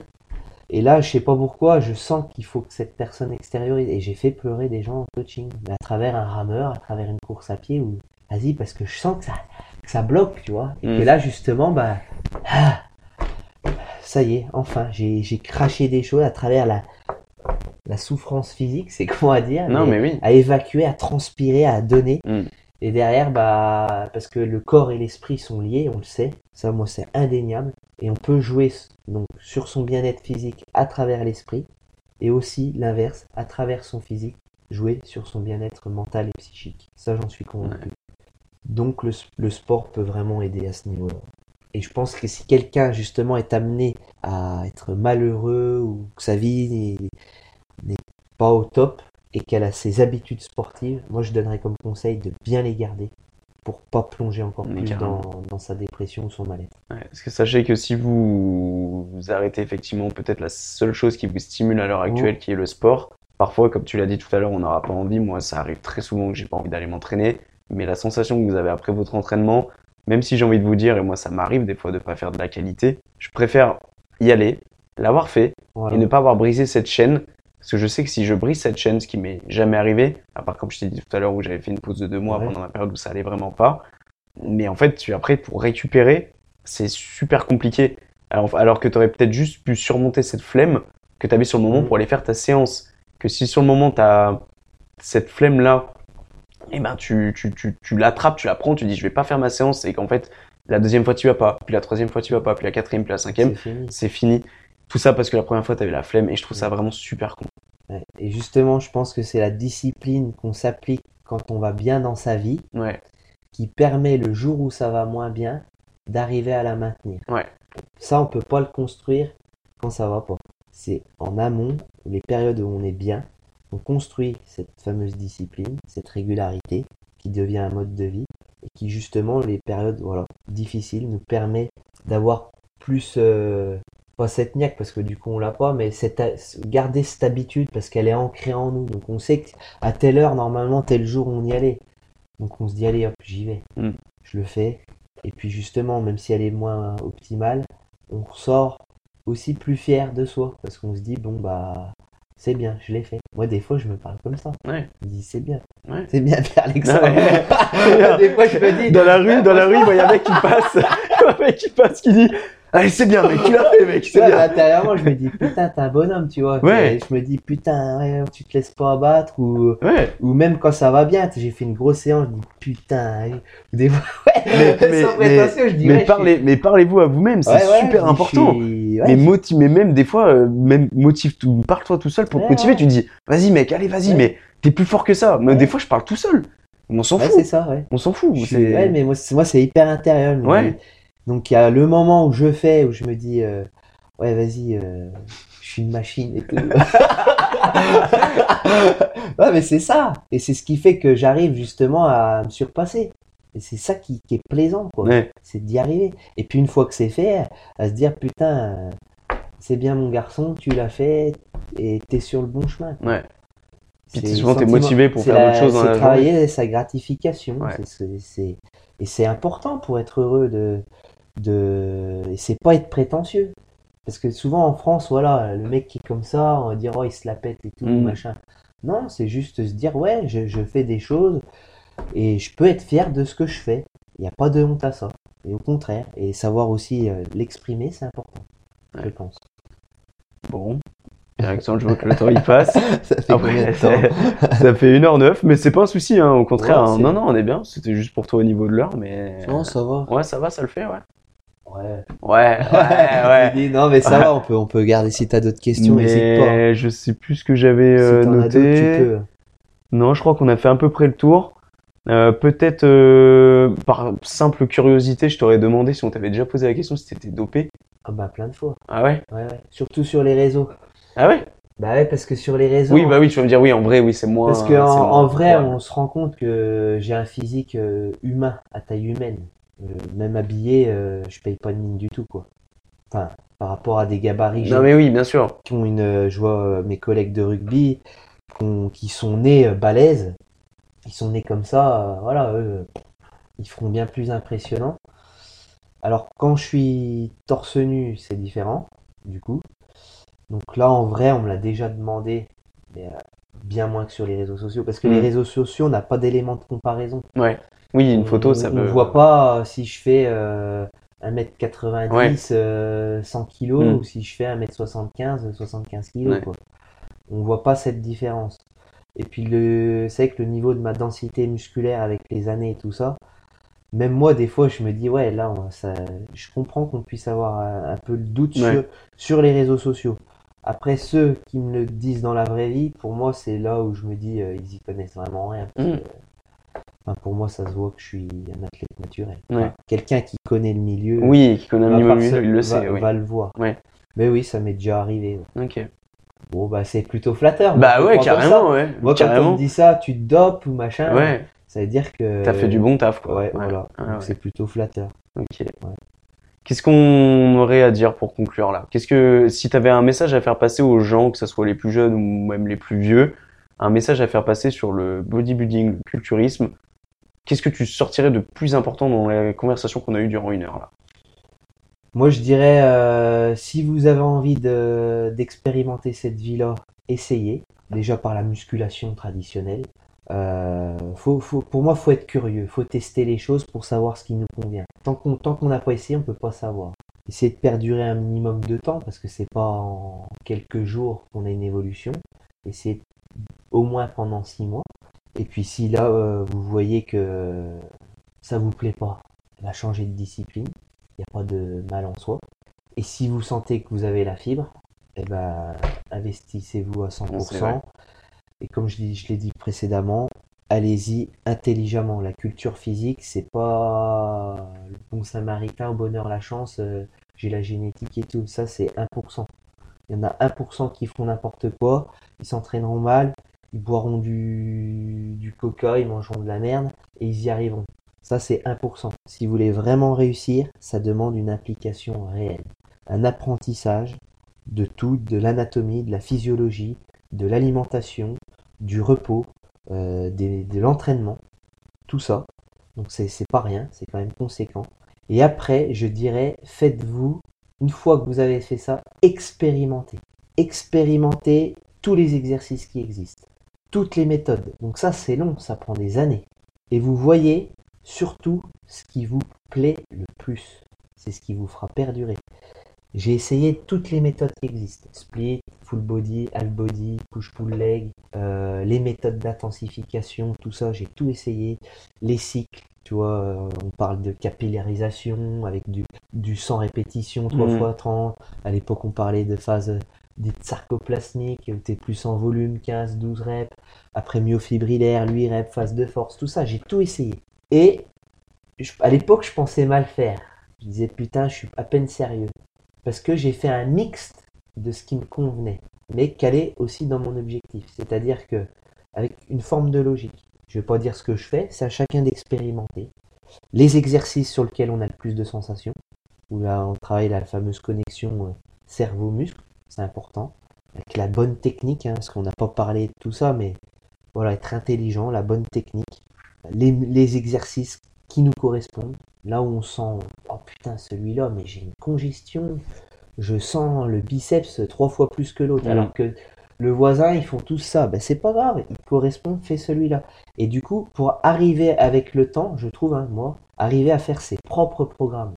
Et là, je sais pas pourquoi, je sens qu'il faut que cette personne extériorise. Et j'ai fait pleurer des gens en coaching, à travers un rameur, à travers une course à pied, ou vas-y, parce que je sens que ça, que ça bloque, tu vois. Et Mm. que là, justement, bah, ah, ça y est, enfin, j'ai j'ai craché des choses à travers la, la souffrance physique, c'est comment à dire, Non, mais mais oui. à évacuer, à transpirer, à donner. Mm. Et derrière, bah, parce que le corps et l'esprit sont liés, on le sait, ça, moi, c'est indéniable. Et on peut jouer donc sur son bien-être physique à travers l'esprit, et aussi l'inverse, à travers son physique, jouer sur son bien-être mental et psychique. Ça, j'en suis convaincu. Donc, le, le sport peut vraiment aider à ce niveau-là. Et je pense que si quelqu'un, justement, est amené à être malheureux ou que sa vie n'est pas au top et qu'elle a ses habitudes sportives, moi, je donnerais comme conseil de bien les garder pour pas plonger encore Mais plus dans, dans sa dépression ou son mal-être. Ouais, parce que sachez que si vous, vous arrêtez effectivement peut-être la seule chose qui vous stimule à l'heure actuelle, qui est le sport, parfois, comme tu l'as dit tout à l'heure, on n'aura pas envie. Moi, ça arrive très souvent que j'ai pas envie d'aller m'entraîner, mais la sensation que vous avez après votre entraînement, même si j'ai envie de vous dire, et moi ça m'arrive des fois de pas faire de la qualité, je préfère y aller, l'avoir fait, Voilà. et ne pas avoir brisé cette chaîne. Parce que je sais que si je brise cette chaîne, ce qui m'est jamais arrivé, à part comme je t'ai dit tout à l'heure où j'avais fait une pause de deux mois Ouais. pendant la période où ça allait vraiment pas, mais en fait, tu, après, pour récupérer, c'est super compliqué. Alors, alors que tu aurais peut-être juste pu surmonter cette flemme que tu avais sur le moment Mhm. pour aller faire ta séance. Que si sur le moment, tu as cette flemme-là, eh ben, tu, tu, tu, tu l'attrapes, tu la prends, tu dis je vais pas faire ma séance, et qu'en fait, la deuxième fois, tu vas pas, puis la troisième fois, tu vas pas, puis la quatrième, puis la cinquième, C'est fini. Tout ça parce que la première fois, tu avais la flemme, et je trouve ça vraiment super con. Ouais. Et justement, je pense que c'est la discipline qu'on s'applique quand on va bien dans sa vie Ouais, qui permet le jour où ça va moins bien d'arriver à la maintenir. Ouais. Ça, on peut pas le construire quand ça va pas. C'est en amont, les périodes où on est bien, on construit cette fameuse discipline, cette régularité qui devient un mode de vie et qui justement les périodes voilà difficiles nous permet d'avoir plus euh, pas cette niaque parce que du coup on l'a pas mais cette, garder cette habitude parce qu'elle est ancrée en nous. Donc on sait qu'à telle heure normalement tel jour on y allait. Donc on se dit allez hop j'y vais. Mm. je le fais. Et puis justement même si elle est moins optimale on ressort aussi plus fier de soi parce qu'on se dit bon bah c'est bien je l'ai fait moi des fois je me parle comme ça ouais. je me dis c'est bien Ouais. c'est bien faire Alexandre Ouais. des fois je me dis Dans la rue, dans la rue, il y a un mec qui passe, un mec qui passe qui dit Allez, c'est bien, mec, tu l'as fait, mec, c'est vois, bien. intérieurement, je me dis, putain, t'es un bonhomme, tu vois. Ouais. Je me dis, putain, ouais, tu te laisses pas abattre. Ou, Ouais, ou même quand ça va bien, j'ai fait une grosse séance, je dis, putain. ouais. Ou des fois, ouais, Mais- mais- sans prétention, je dis, mais ouais, parlez, mais parlez-vous à vous-même, c'est ouais, ouais, super important. suis- ouais, mais, mais même des fois, euh, même motive tout, parle-toi tout seul pour te Ouais, motiver. ouais. Tu dis, vas-y mec, allez, vas-y, Ouais. mais t'es plus fort que ça. Mais Ouais. des fois, je parle tout seul. On s'en ouais, fout. c'est ça, ouais. On s'en fout. Suis- ouais, mais moi, c'est- hyper intérieur. Ouais. dis. Donc, il y a le moment où je fais, où je me dis, euh, ouais, vas-y, euh, je suis une machine et tout. ouais, mais c'est ça. Et c'est ce qui fait que j'arrive justement à me surpasser. Et c'est ça qui, qui est plaisant, quoi. Ouais. C'est d'y arriver. Et puis, une fois que c'est fait, à se dire, putain, c'est bien mon garçon, tu l'as fait et t'es sur le bon chemin. quoi. Ouais. Puis souvent, t'es motivé pour faire d'autres choses dans c'est la travailler sa gratification. Ouais. Et c'est important pour être heureux de, de... C'est pas être prétentieux. Parce que souvent en France, voilà, le mec qui est comme ça, on va dire, oh, il se la pète et tout, Mm. machin. Non, c'est juste se dire, ouais, je, je fais des choses et je peux être fier de ce que je fais. Il n'y a pas de honte à ça. Et au contraire, et savoir aussi euh, l'exprimer, c'est important, je pense. Bon. Alexandre, je vois que le temps il passe. Ça fait Après, ça fait 1h09, mais c'est pas un souci, hein, au contraire. Ouais, hein. Non, non, on est bien. C'était juste pour toi au niveau de l'heure, mais. Non, ça va. Ouais, ça va, ça le fait, ouais. Ouais. Ouais, ouais, non, mais ça va, on peut, on peut garder si t'as d'autres questions, n'hésite pas. Mais je sais plus ce que j'avais Si euh, noté. tu peux. Non, je crois qu'on a fait à peu près le tour. Euh, Peut-être euh, par simple curiosité, je t'aurais demandé si on t'avait déjà posé la question si t'étais dopé. Ah bah plein de fois. Ah ouais? Ouais, ouais. Surtout sur les réseaux. Ah ouais? Bah ouais, parce que sur les réseaux. Oui, bah oui, tu vas me dire oui, en vrai, oui, c'est moins. Parce qu'en en vrai, ouais. on se rend compte que j'ai un physique euh, humain, à taille humaine. Euh, même habillé, euh, je paye pas de mine du tout, quoi. Enfin, par rapport à des gabarits Non, mais oui, bien sûr. qui ont une. euh, Je vois mes collègues de rugby qui, ont- qui sont nés balèzes. Ils sont nés comme ça, voilà, eux, ils feront bien plus impressionnant. Alors, quand je suis torse nu, c'est différent, du coup. Donc là, en vrai, on me l'a déjà demandé, mais bien moins que sur les réseaux sociaux, parce que les Mm. réseaux sociaux, on n'a pas d'élément de comparaison. Ouais. Oui, une On- photo, ça on, peut. On voit pas euh, si je fais euh, 1m90, euh, 100 kg, Mm. ou si je fais 1m75, 75 kg, Ouais. quoi. On voit pas cette différence. Et puis le, c'est vrai que le niveau de ma densité musculaire avec les années et tout ça, même moi des fois je me dis ouais là ça, je comprends qu'on puisse avoir un, peu le doute sur, sur les réseaux sociaux. Après ceux qui me le disent dans la vraie vie, pour moi c'est là où je me dis euh, ils y connaissent vraiment rien. Mm. Enfin, pour moi ça se voit que je suis un athlète naturel. Quelqu'un qui connaît le milieu. Oui, qui connaît le milieu, il le va, sait. Oui. va le voir. Ouais. Mais oui, ça m'est déjà arrivé. ouais. Ok. Bon bah c'est plutôt flatteur. Bah ouais, carrément, ouais. Moi, quand on me dit ça, tu te dopes ou machin, Ouais, ça veut dire que. t'as fait du bon taf, quoi. Ouais, voilà. Ouais, ouais. C'est plutôt flatteur. Ok. Qu'est-ce qu'on aurait à dire pour conclure là? Qu'est-ce que si tu avais un message à faire passer aux gens, que ce soit les plus jeunes ou même les plus vieux, un message à faire passer sur le bodybuilding, le culturisme, qu'est-ce que tu sortirais de plus important dans la conversation qu'on a eue durant une heure là? Moi, je dirais, euh, si vous avez envie de, d'expérimenter cette vie-là, essayez. Déjà par la musculation traditionnelle. Euh, faut, pour moi, faut être curieux. Faut tester les choses pour savoir ce qui nous convient. Tant qu'on n'a pas essayé, on peut pas savoir. Essayez de perdurer un minimum de temps parce que c'est pas en quelques jours qu'on a une évolution. Essayez au moins pendant six mois. Et puis si là euh, vous voyez que ça vous plaît pas, ben, changez de discipline. Il n'y a pas de mal en soi. Et si vous sentez que vous avez la fibre, eh ben, investissez-vous à C'est 100%. vrai. Et comme je, dis- je l'ai dit précédemment, allez-y intelligemment. La culture physique, c'est pas le bon samaritain au bonheur la chance, euh, j'ai la génétique et tout. Ça, c'est 1%. Il y en a 1% qui font n'importe quoi, ils s'entraîneront mal, ils boiront du, du coca, ils mangeront de la merde et ils y arriveront. Ça, c'est 1%. Si vous voulez vraiment réussir, ça demande une implication réelle. Un apprentissage de tout, de l'anatomie, de la physiologie, de l'alimentation, du repos, euh, de l'entraînement, tout ça. Donc c'est c'est pas rien, c'est quand même conséquent. Et après, je dirais, faites-vous, une fois que vous avez fait ça, expérimentez. Expérimentez tous les exercices qui existent, toutes les méthodes. Donc ça, c'est long, ça prend des années. Et vous voyez surtout ce qui vous plaît le plus. C'est ce qui vous fera perdurer. J'ai essayé toutes les méthodes qui existent. Split, full body, half body, push-pull leg, euh, les méthodes d'intensification, tout ça, j'ai tout essayé. Les cycles, tu vois, euh, on parle de capillarisation avec du, du 100 répétitions, 3 Mhm. fois 30. À l'époque, on parlait de phase dite sarcoplasmique, où tu es plus en volume, 15, 12 reps. Après myofibrillaire, 8 reps, phase de force, tout ça, j'ai tout essayé. Et à l'époque, je pensais mal faire. Je disais, putain, je suis à peine sérieux. Parce que j'ai fait un mixte de ce qui me convenait, mais calé aussi dans mon objectif. C'est-à-dire que, avec une forme de logique. Je vais pas dire ce que je fais, c'est à chacun d'expérimenter. Les exercices sur lesquels on a le plus de sensations, où là on travaille la fameuse connexion euh, cerveau-muscle, c'est important. Avec la bonne technique, hein, parce qu'on n'a pas parlé de tout ça, mais voilà, être intelligent, la bonne technique, les, les exercices qui nous correspondent. Là où on sent, oh putain, celui-là, mais j'ai une congestion, je sens le biceps trois fois plus que l'autre. Mhm. Alors que le voisin, ils font tous ça. Ben, c'est pas grave, il correspond, fais celui-là. Et du coup, pour arriver avec le temps, je trouve, hein, moi, arriver à faire ses propres programmes.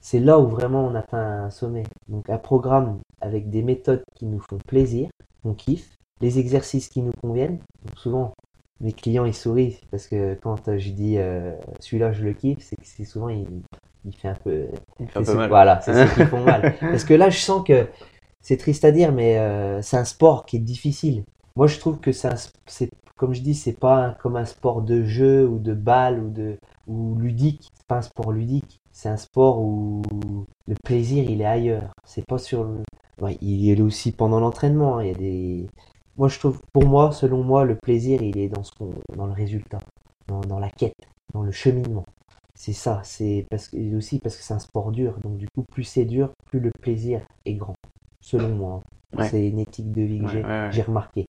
C'est là où vraiment on atteint un sommet. Donc un programme avec des méthodes qui nous font plaisir, on kiffe, les exercices qui nous conviennent. Donc souvent, mes clients ils sourient parce que quand euh, je dis euh, celui-là je le kiffe, c'est que c'est souvent il, il fait un peu Il fait un peu mal. Voilà, c'est ceux qui font mal. Parce que là, je sens que c'est triste à dire, mais euh, c'est un sport qui est difficile. Moi, je trouve que c'est, comme je dis, c'est pas un- comme un sport de jeu ou de balle ou de ou ludique. C'est pas un sport ludique. C'est un sport où le plaisir, il est ailleurs. C'est pas sur le. Ouais, il est aussi pendant l'entraînement. hein. Il y a des. Moi, je trouve, pour moi, selon moi, le plaisir, il est dans ce qu'on, dans le résultat, dans, dans la quête, dans le cheminement. C'est ça, c'est parce que aussi parce que c'est un sport dur. Donc du coup, plus c'est dur, plus le plaisir est grand. Selon moi, hein. Ouais. c'est une éthique de vie que ouais. j'ai remarqué.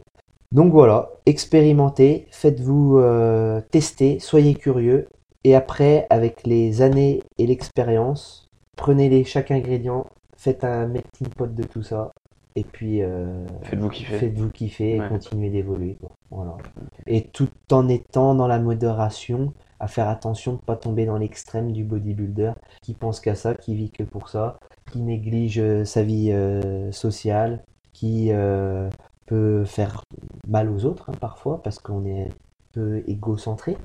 Donc voilà, expérimentez, faites-vous euh, tester, soyez curieux, et après, avec les années et l'expérience, prenez-les chaque ingrédient, faites un melting pot de tout ça, et puis euh, Faites-vous kiffer. Faites-vous kiffer et continuez d'évoluer. Voilà. Et tout en étant dans la modération, à faire attention de ne pas tomber dans l'extrême du bodybuilder qui pense qu'à ça, qui vit que pour ça, qui néglige euh, sa vie euh, sociale, qui euh, peut faire mal aux autres hein, parfois parce qu'on est un peu égocentré.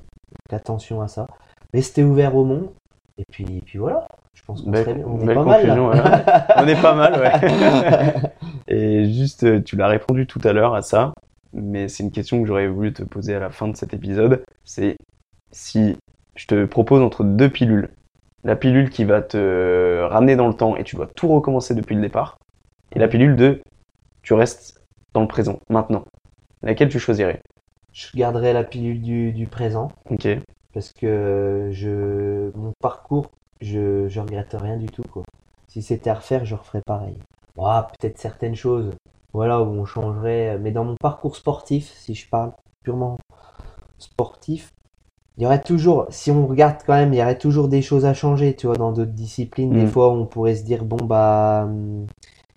Attention à ça. Restez ouvert au monde. Et puis, et puis voilà. Je pense qu'on serait- on est pas mal là. On est pas mal, ouais. Et juste, euh, tu l'as répondu tout à l'heure à ça, mais c'est une question que j'aurais voulu te poser à la fin de cet épisode. C'est si je te propose entre deux pilules, la pilule qui va te ramener dans le temps et tu dois tout recommencer depuis le départ, et la pilule de tu restes dans le présent, maintenant. Laquelle tu choisirais? Je garderai la pilule du, du présent Ok. Parce que je mon parcours, je, je regrette rien du tout quoi. Si c'était à refaire, je referais pareil. Ah, peut-être certaines choses, voilà, où on changerait. Mais dans mon parcours sportif, si je parle purement sportif, il y aurait toujours, si on regarde quand même, il y aurait toujours des choses à changer, tu vois, dans d'autres disciplines. Des Mm. fois, on pourrait se dire, bon, bah, hum,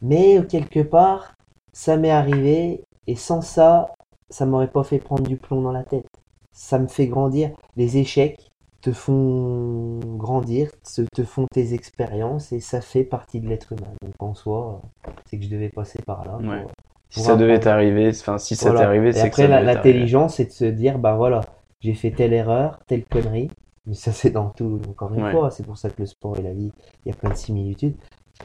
mais quelque part, ça m'est arrivé, et sans ça, ça m'aurait pas fait prendre du plomb dans la tête. Ça me fait grandir. Les échecs te font grandir, te, font tes expériences, et ça fait partie de l'être humain. Donc en soi, c'est que je devais passer par là. pour- Ouais. Si pour ça devait t'arriver, enfin si ça t'est arrivé, c'est que après, l'intelligence, c'est de se dire, bah voilà, j'ai fait telle erreur, telle connerie. Mais ça, c'est dans tout, encore une Ouais. fois. C'est pour ça que le sport et la vie, il y a plein de similitudes.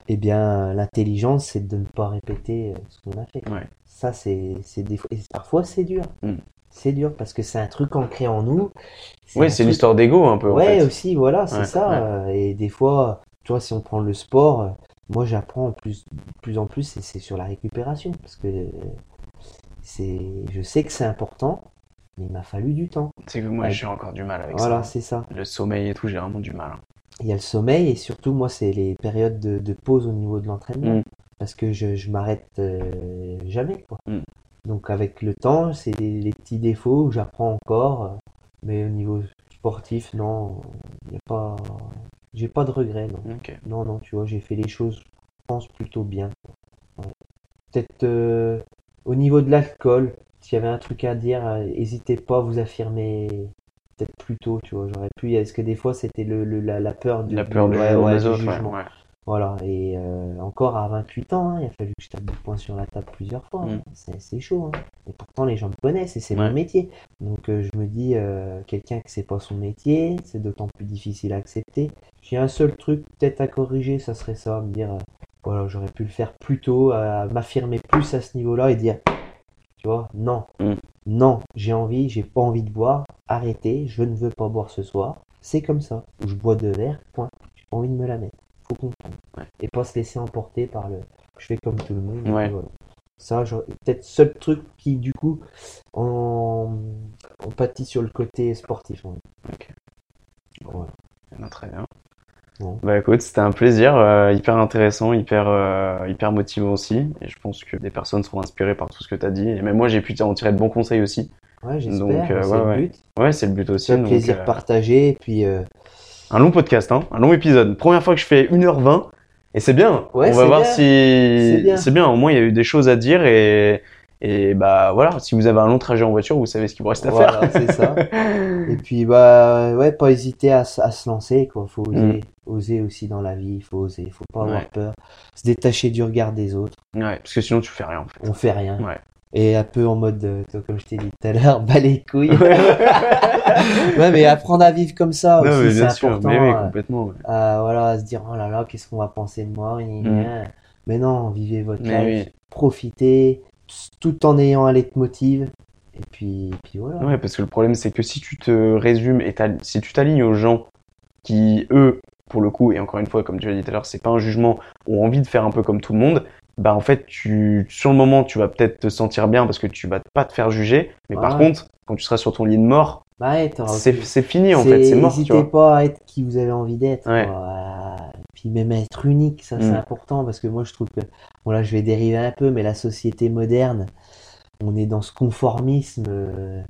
Eh bien, l'intelligence, c'est de ne pas répéter euh, ce qu'on a fait. Ouais. Ça, c'est c'est des fois, et parfois, c'est dur. Mm. C'est dur parce que c'est un truc ancré en nous. Oui, c'est une truc- histoire d'ego un peu. en fait. aussi, voilà, c'est Ouais, ça. ouais. euh, Et des fois, tu vois, si on prend le sport, euh, moi j'apprends en plus, plus en plus, et c'est sur la récupération. Parce que euh, c'est, je sais que c'est important, mais il m'a fallu du temps. C'est que moi j'ai encore du mal avec Voilà, ça. c'est ça. Le sommeil et tout, j'ai vraiment du mal. hein. Il y a le sommeil, et surtout, moi, c'est les périodes de, de pause au niveau de l'entraînement. Mm. Parce que je, je m'arrête euh, jamais, quoi. Mm. Donc, avec le temps, c'est les, les petits défauts où j'apprends encore. euh, Mais au niveau sportif, non, il n'y a pas. J'ai pas de regrets, non. Ok. Non, non, tu vois, j'ai fait les choses, je pense, plutôt bien. Ouais. Peut-être euh, au niveau de l'alcool, s'il y avait un truc à dire, n'hésitez pas à vous affirmer peut-être plus tôt, tu vois. J'aurais pu, est-ce que des fois c'était le, le- la, la peur du, La peur du ouais, ouais, du jugement. Voilà, et euh, encore à 28 ans, hein, il a fallu que je tape du poing sur la table plusieurs fois. Mm. hein. C'est c'est chaud, hein. Et pourtant, les gens me connaissent et c'est Ouais. mon métier. Donc, euh, je me dis, euh, quelqu'un que c'est pas son métier, c'est d'autant plus difficile à accepter. J'ai un seul truc peut-être à corriger, ça serait ça, me dire, euh, voilà, j'aurais pu le faire plus tôt, à m'affirmer plus à ce niveau-là et dire, tu vois, non, Mm. non, j'ai envie, j'ai pas envie de boire, arrêtez, je ne veux pas boire ce soir. C'est comme ça. Ou je bois deux verres, point. J'ai pas envie de me la mettre. Faut comprendre. Ouais. Et pas se laisser emporter par le. Je fais comme tout le monde. Ouais. voilà. Ça, peut-être seul truc qui, du coup, en, en pâtit sur le côté sportif. ouais. Ok. Voilà. Non, très bien. Bon. Bah écoute, c'était un plaisir, euh, hyper intéressant, hyper, euh, hyper motivant aussi. Et je pense que des personnes seront inspirées par tout ce que tu as dit. Et même moi, j'ai pu en tirer de bons conseils aussi. Ouais, j'espère. Donc, euh, c'est ouais, le but. Ouais, c'est le but aussi. Un plaisir euh, partagé. Et puis, Un long podcast, hein, un long épisode. Première fois que je fais 1h20. Et c'est bien. Ouais, On va voir bien. si c'est bien. Au moins, il y a eu des choses à dire et, et bah voilà. Si vous avez un long trajet en voiture, vous savez ce qu'il vous reste à voilà, faire. c'est ça. Et puis, bah, ouais, pas hésiter à, se lancer, quoi. Faut oser, Mm. oser aussi dans la vie. Il faut oser. Faut pas avoir Ouais. peur. Se détacher du regard des autres. Ouais, parce que sinon, tu fais rien en fait. On fait rien. Ouais. Et un peu en mode, euh, comme je t'ai dit tout à l'heure, bas les couilles. ouais, mais apprendre à vivre comme ça Non, aussi, c'est important. mais oui, euh, complètement. ouais. voilà, à se dire, oh là là, qu'est-ce qu'on va penser de moi Mm. Mais non, vivez votre Mais life, oui. profitez, tout en ayant un leitmotiv. Et puis, et puis voilà. Ouais, parce que le problème, c'est que si tu te résumes et si tu t'alignes aux gens qui, eux, pour le coup, et encore une fois, comme tu l'as dit tout à l'heure, c'est pas un jugement, ont envie de faire un peu comme tout le monde, bah en fait, tu, sur le moment, tu vas peut-être te sentir bien parce que tu vas pas te faire juger, mais par contre, quand tu seras sur ton lit de mort, Bah ouais, c'est fini en fait, c'est mort, tu N'hésitez vois. pas à être qui vous avez envie d'être. Ouais. Puis même être unique, ça c'est Mm. important parce que moi je trouve que, bon là je vais dériver un peu, mais la société moderne, on est dans ce conformisme. euh,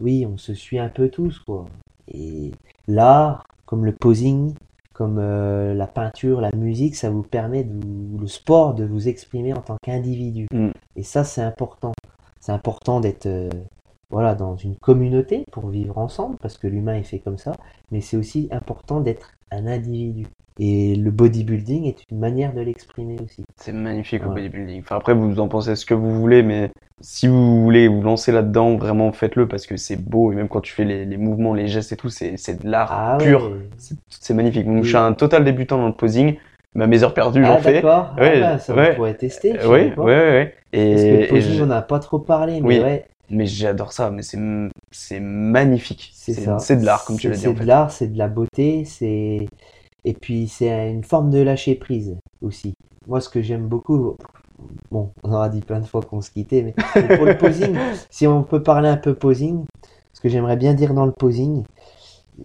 oui, on se suit un peu tous quoi. Et l'art, comme le posing, comme euh, la peinture, la musique, ça vous permet, de vous- le sport, de vous exprimer en tant qu'individu. Mm. Et ça c'est important. C'est important d'être euh, voilà, dans une communauté pour vivre ensemble, parce que l'humain est fait comme ça, mais c'est aussi important d'être un individu. Et le bodybuilding est une manière de l'exprimer aussi. C'est magnifique le bodybuilding. Enfin, après, vous en pensez ce que vous voulez, mais si vous voulez vous lancer là-dedans, vraiment faites-le parce que c'est beau. Et même quand tu fais les, les mouvements, les gestes et tout, c'est de l'art Ah pur. ouais. C'est magnifique. Moi, Oui. je suis un total débutant dans le posing. Mais à mes heures perdues, j'en Ah fais. d'accord. Ouais, ah, bah, ça ouais. pourrait tester. Oui, oui, oui. Et, Parce que le posing, je- on n'a pas trop parlé, mais Oui. ouais, mais j'adore ça. Mais c'est magnifique. c'est ça. C'est de l'art, comme tu l'as dit. C'est En de l'art, c'est de la beauté, c'est et puis c'est une forme de lâcher prise aussi. Moi, ce que j'aime beaucoup, bon, on aura dit plein de fois qu'on se quittait, mais pour le posing, si on peut parler un peu posing, ce que j'aimerais bien dire dans le posing,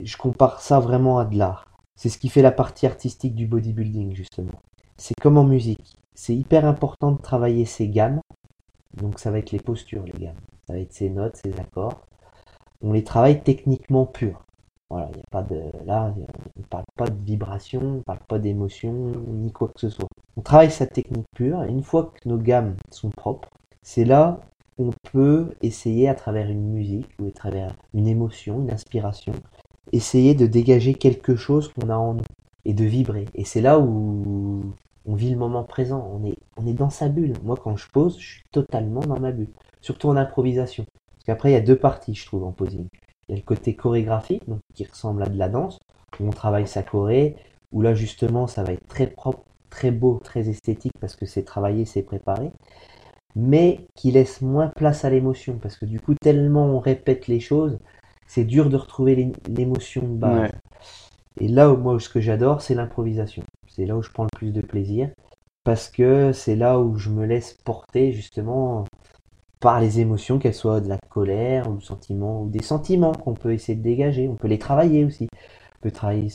je compare ça vraiment à de l'art. C'est ce qui fait la partie artistique du bodybuilding, justement. C'est comme en musique. C'est hyper important de travailler ses gammes. Donc ça va être les postures, les gammes. Ça va être ses notes, ses accords. On les travaille techniquement purs. Voilà, il a pas de là, on ne parle pas de vibration, on ne parle pas d'émotion, ni quoi que ce soit. On travaille sa technique pure, et une fois que nos gammes sont propres, c'est là qu'on peut essayer à travers une musique ou à travers une émotion, une inspiration, essayer de dégager quelque chose qu'on a en nous et de vibrer. Et c'est là où on vit le moment présent, on est, on est dans sa bulle. Moi, quand je pose, je suis totalement dans ma bulle, surtout en improvisation. Parce qu'après, il y a deux parties, je trouve, en posing. Il y a le côté chorégraphique, donc, qui ressemble à de la danse, où on travaille sa choré, où là, justement, ça va être très propre, très beau, très esthétique, parce que c'est travaillé, c'est préparé, mais qui laisse moins place à l'émotion, parce que du coup, tellement on répète les choses, c'est dur de retrouver l'é- l'émotion de base. Ouais. Et là, où moi, ce que j'adore, c'est l'improvisation. C'est là où je prends le plus de plaisir, parce que c'est là où je me laisse porter, justement, par les émotions, qu'elles soient de la colère, ou du sentiment, ou des sentiments qu'on peut essayer de dégager. On peut les travailler aussi. On peut travailler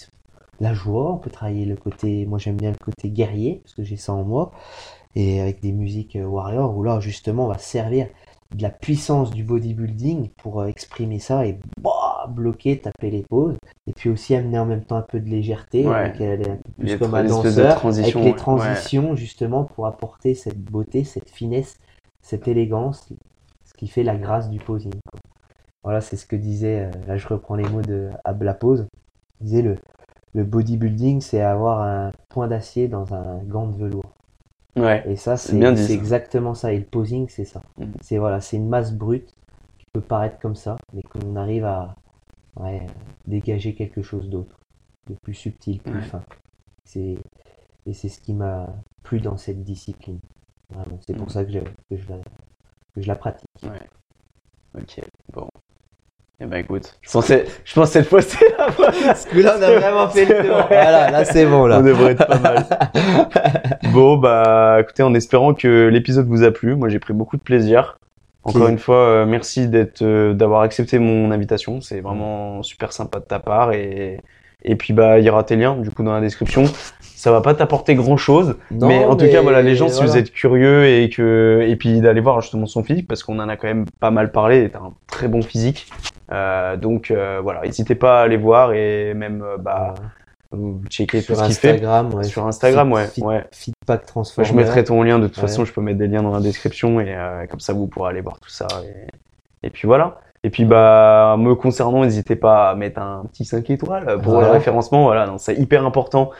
la joie, on peut travailler le côté, moi j'aime bien le côté guerrier, parce que j'ai ça en moi, et avec des musiques euh, warrior, où là, justement, on va servir de la puissance du bodybuilding pour euh, exprimer ça et bah, bloquer, taper les pauses. Et puis aussi amener en même temps un peu de légèreté, Ouais. avec elle est un peu plus Les comme un tra- espèces de danseur, avec transitions, les ouais. transitions justement pour apporter cette beauté, cette finesse, cette élégance, ce qui fait la grâce du posing. quoi. Voilà, c'est ce que disait, euh, là je reprends les mots de Abla Pose, il disait le, le bodybuilding c'est avoir un point d'acier dans un gant de velours. Ouais. Et ça, C'est exactement ça. Et le posing, c'est ça. Mhm. C'est voilà, c'est une masse brute qui peut paraître comme ça, mais qu'on arrive à ouais, dégager quelque chose d'autre, de plus subtil, plus Ouais. fin. C'est et c'est ce qui m'a plu dans cette discipline. C'est pour Mhm. ça que je, que je la que je la pratique. Ok. Bon. Eh ben écoute, je pensais, je pensais cette fois c'est la bonne. Parce que là, on a vraiment fait le tour. Ouais. Voilà, là, c'est bon là. On devrait être pas mal. Bon, bah, écoutez, en espérant que l'épisode vous a plu, moi j'ai pris beaucoup de plaisir. Encore une fois, euh, merci d'être, euh, d'avoir accepté mon invitation. C'est vraiment super sympa de ta part et et puis bah il y aura tes liens du coup dans la description. Ça va pas t'apporter grand chose, Non, mais en tout cas voilà les gens si vous êtes curieux et que et puis d'aller voir justement son physique parce qu'on en a quand même pas mal parlé. T'as un très bon physique, Euh, donc euh, voilà, n'hésitez pas à aller voir et même euh, bah checker tout sur ce qu'il fait. Instagram, ouais. Sur Instagram, ouais, Fit- ouais. Feedback Transformer. Je mettrai ton lien, de toute Ouais. façon, je peux mettre des liens dans la description et euh, comme ça vous pourrez aller voir tout ça. Et, et puis voilà. Et puis bah me concernant, n'hésitez pas à mettre un petit 5 étoiles pour Voilà. le référencement. Voilà, c'est hyper important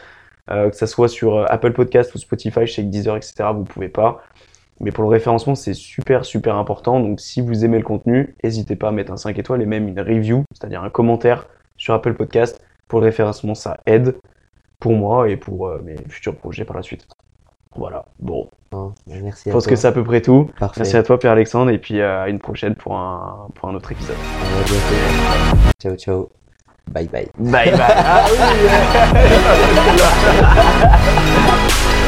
euh, que ça soit sur euh, Apple Podcast ou Spotify, je sais que Deezer, etc. Vous pouvez pas. Mais pour le référencement, c'est super super important. Donc si vous aimez le contenu, n'hésitez pas à mettre un 5 étoiles et même une review, c'est-à-dire un commentaire sur Apple Podcast. Pour le référencement, ça aide pour moi et pour euh, mes futurs projets par la suite. Voilà. Bon, bah, merci je pense toi. que c'est à peu près tout. Parfait. Merci à toi Pierre-Alexandre et puis euh, à une prochaine pour un, pour un autre épisode. À bientôt. Ciao, ciao. Bye bye. Bye bye. Ah oui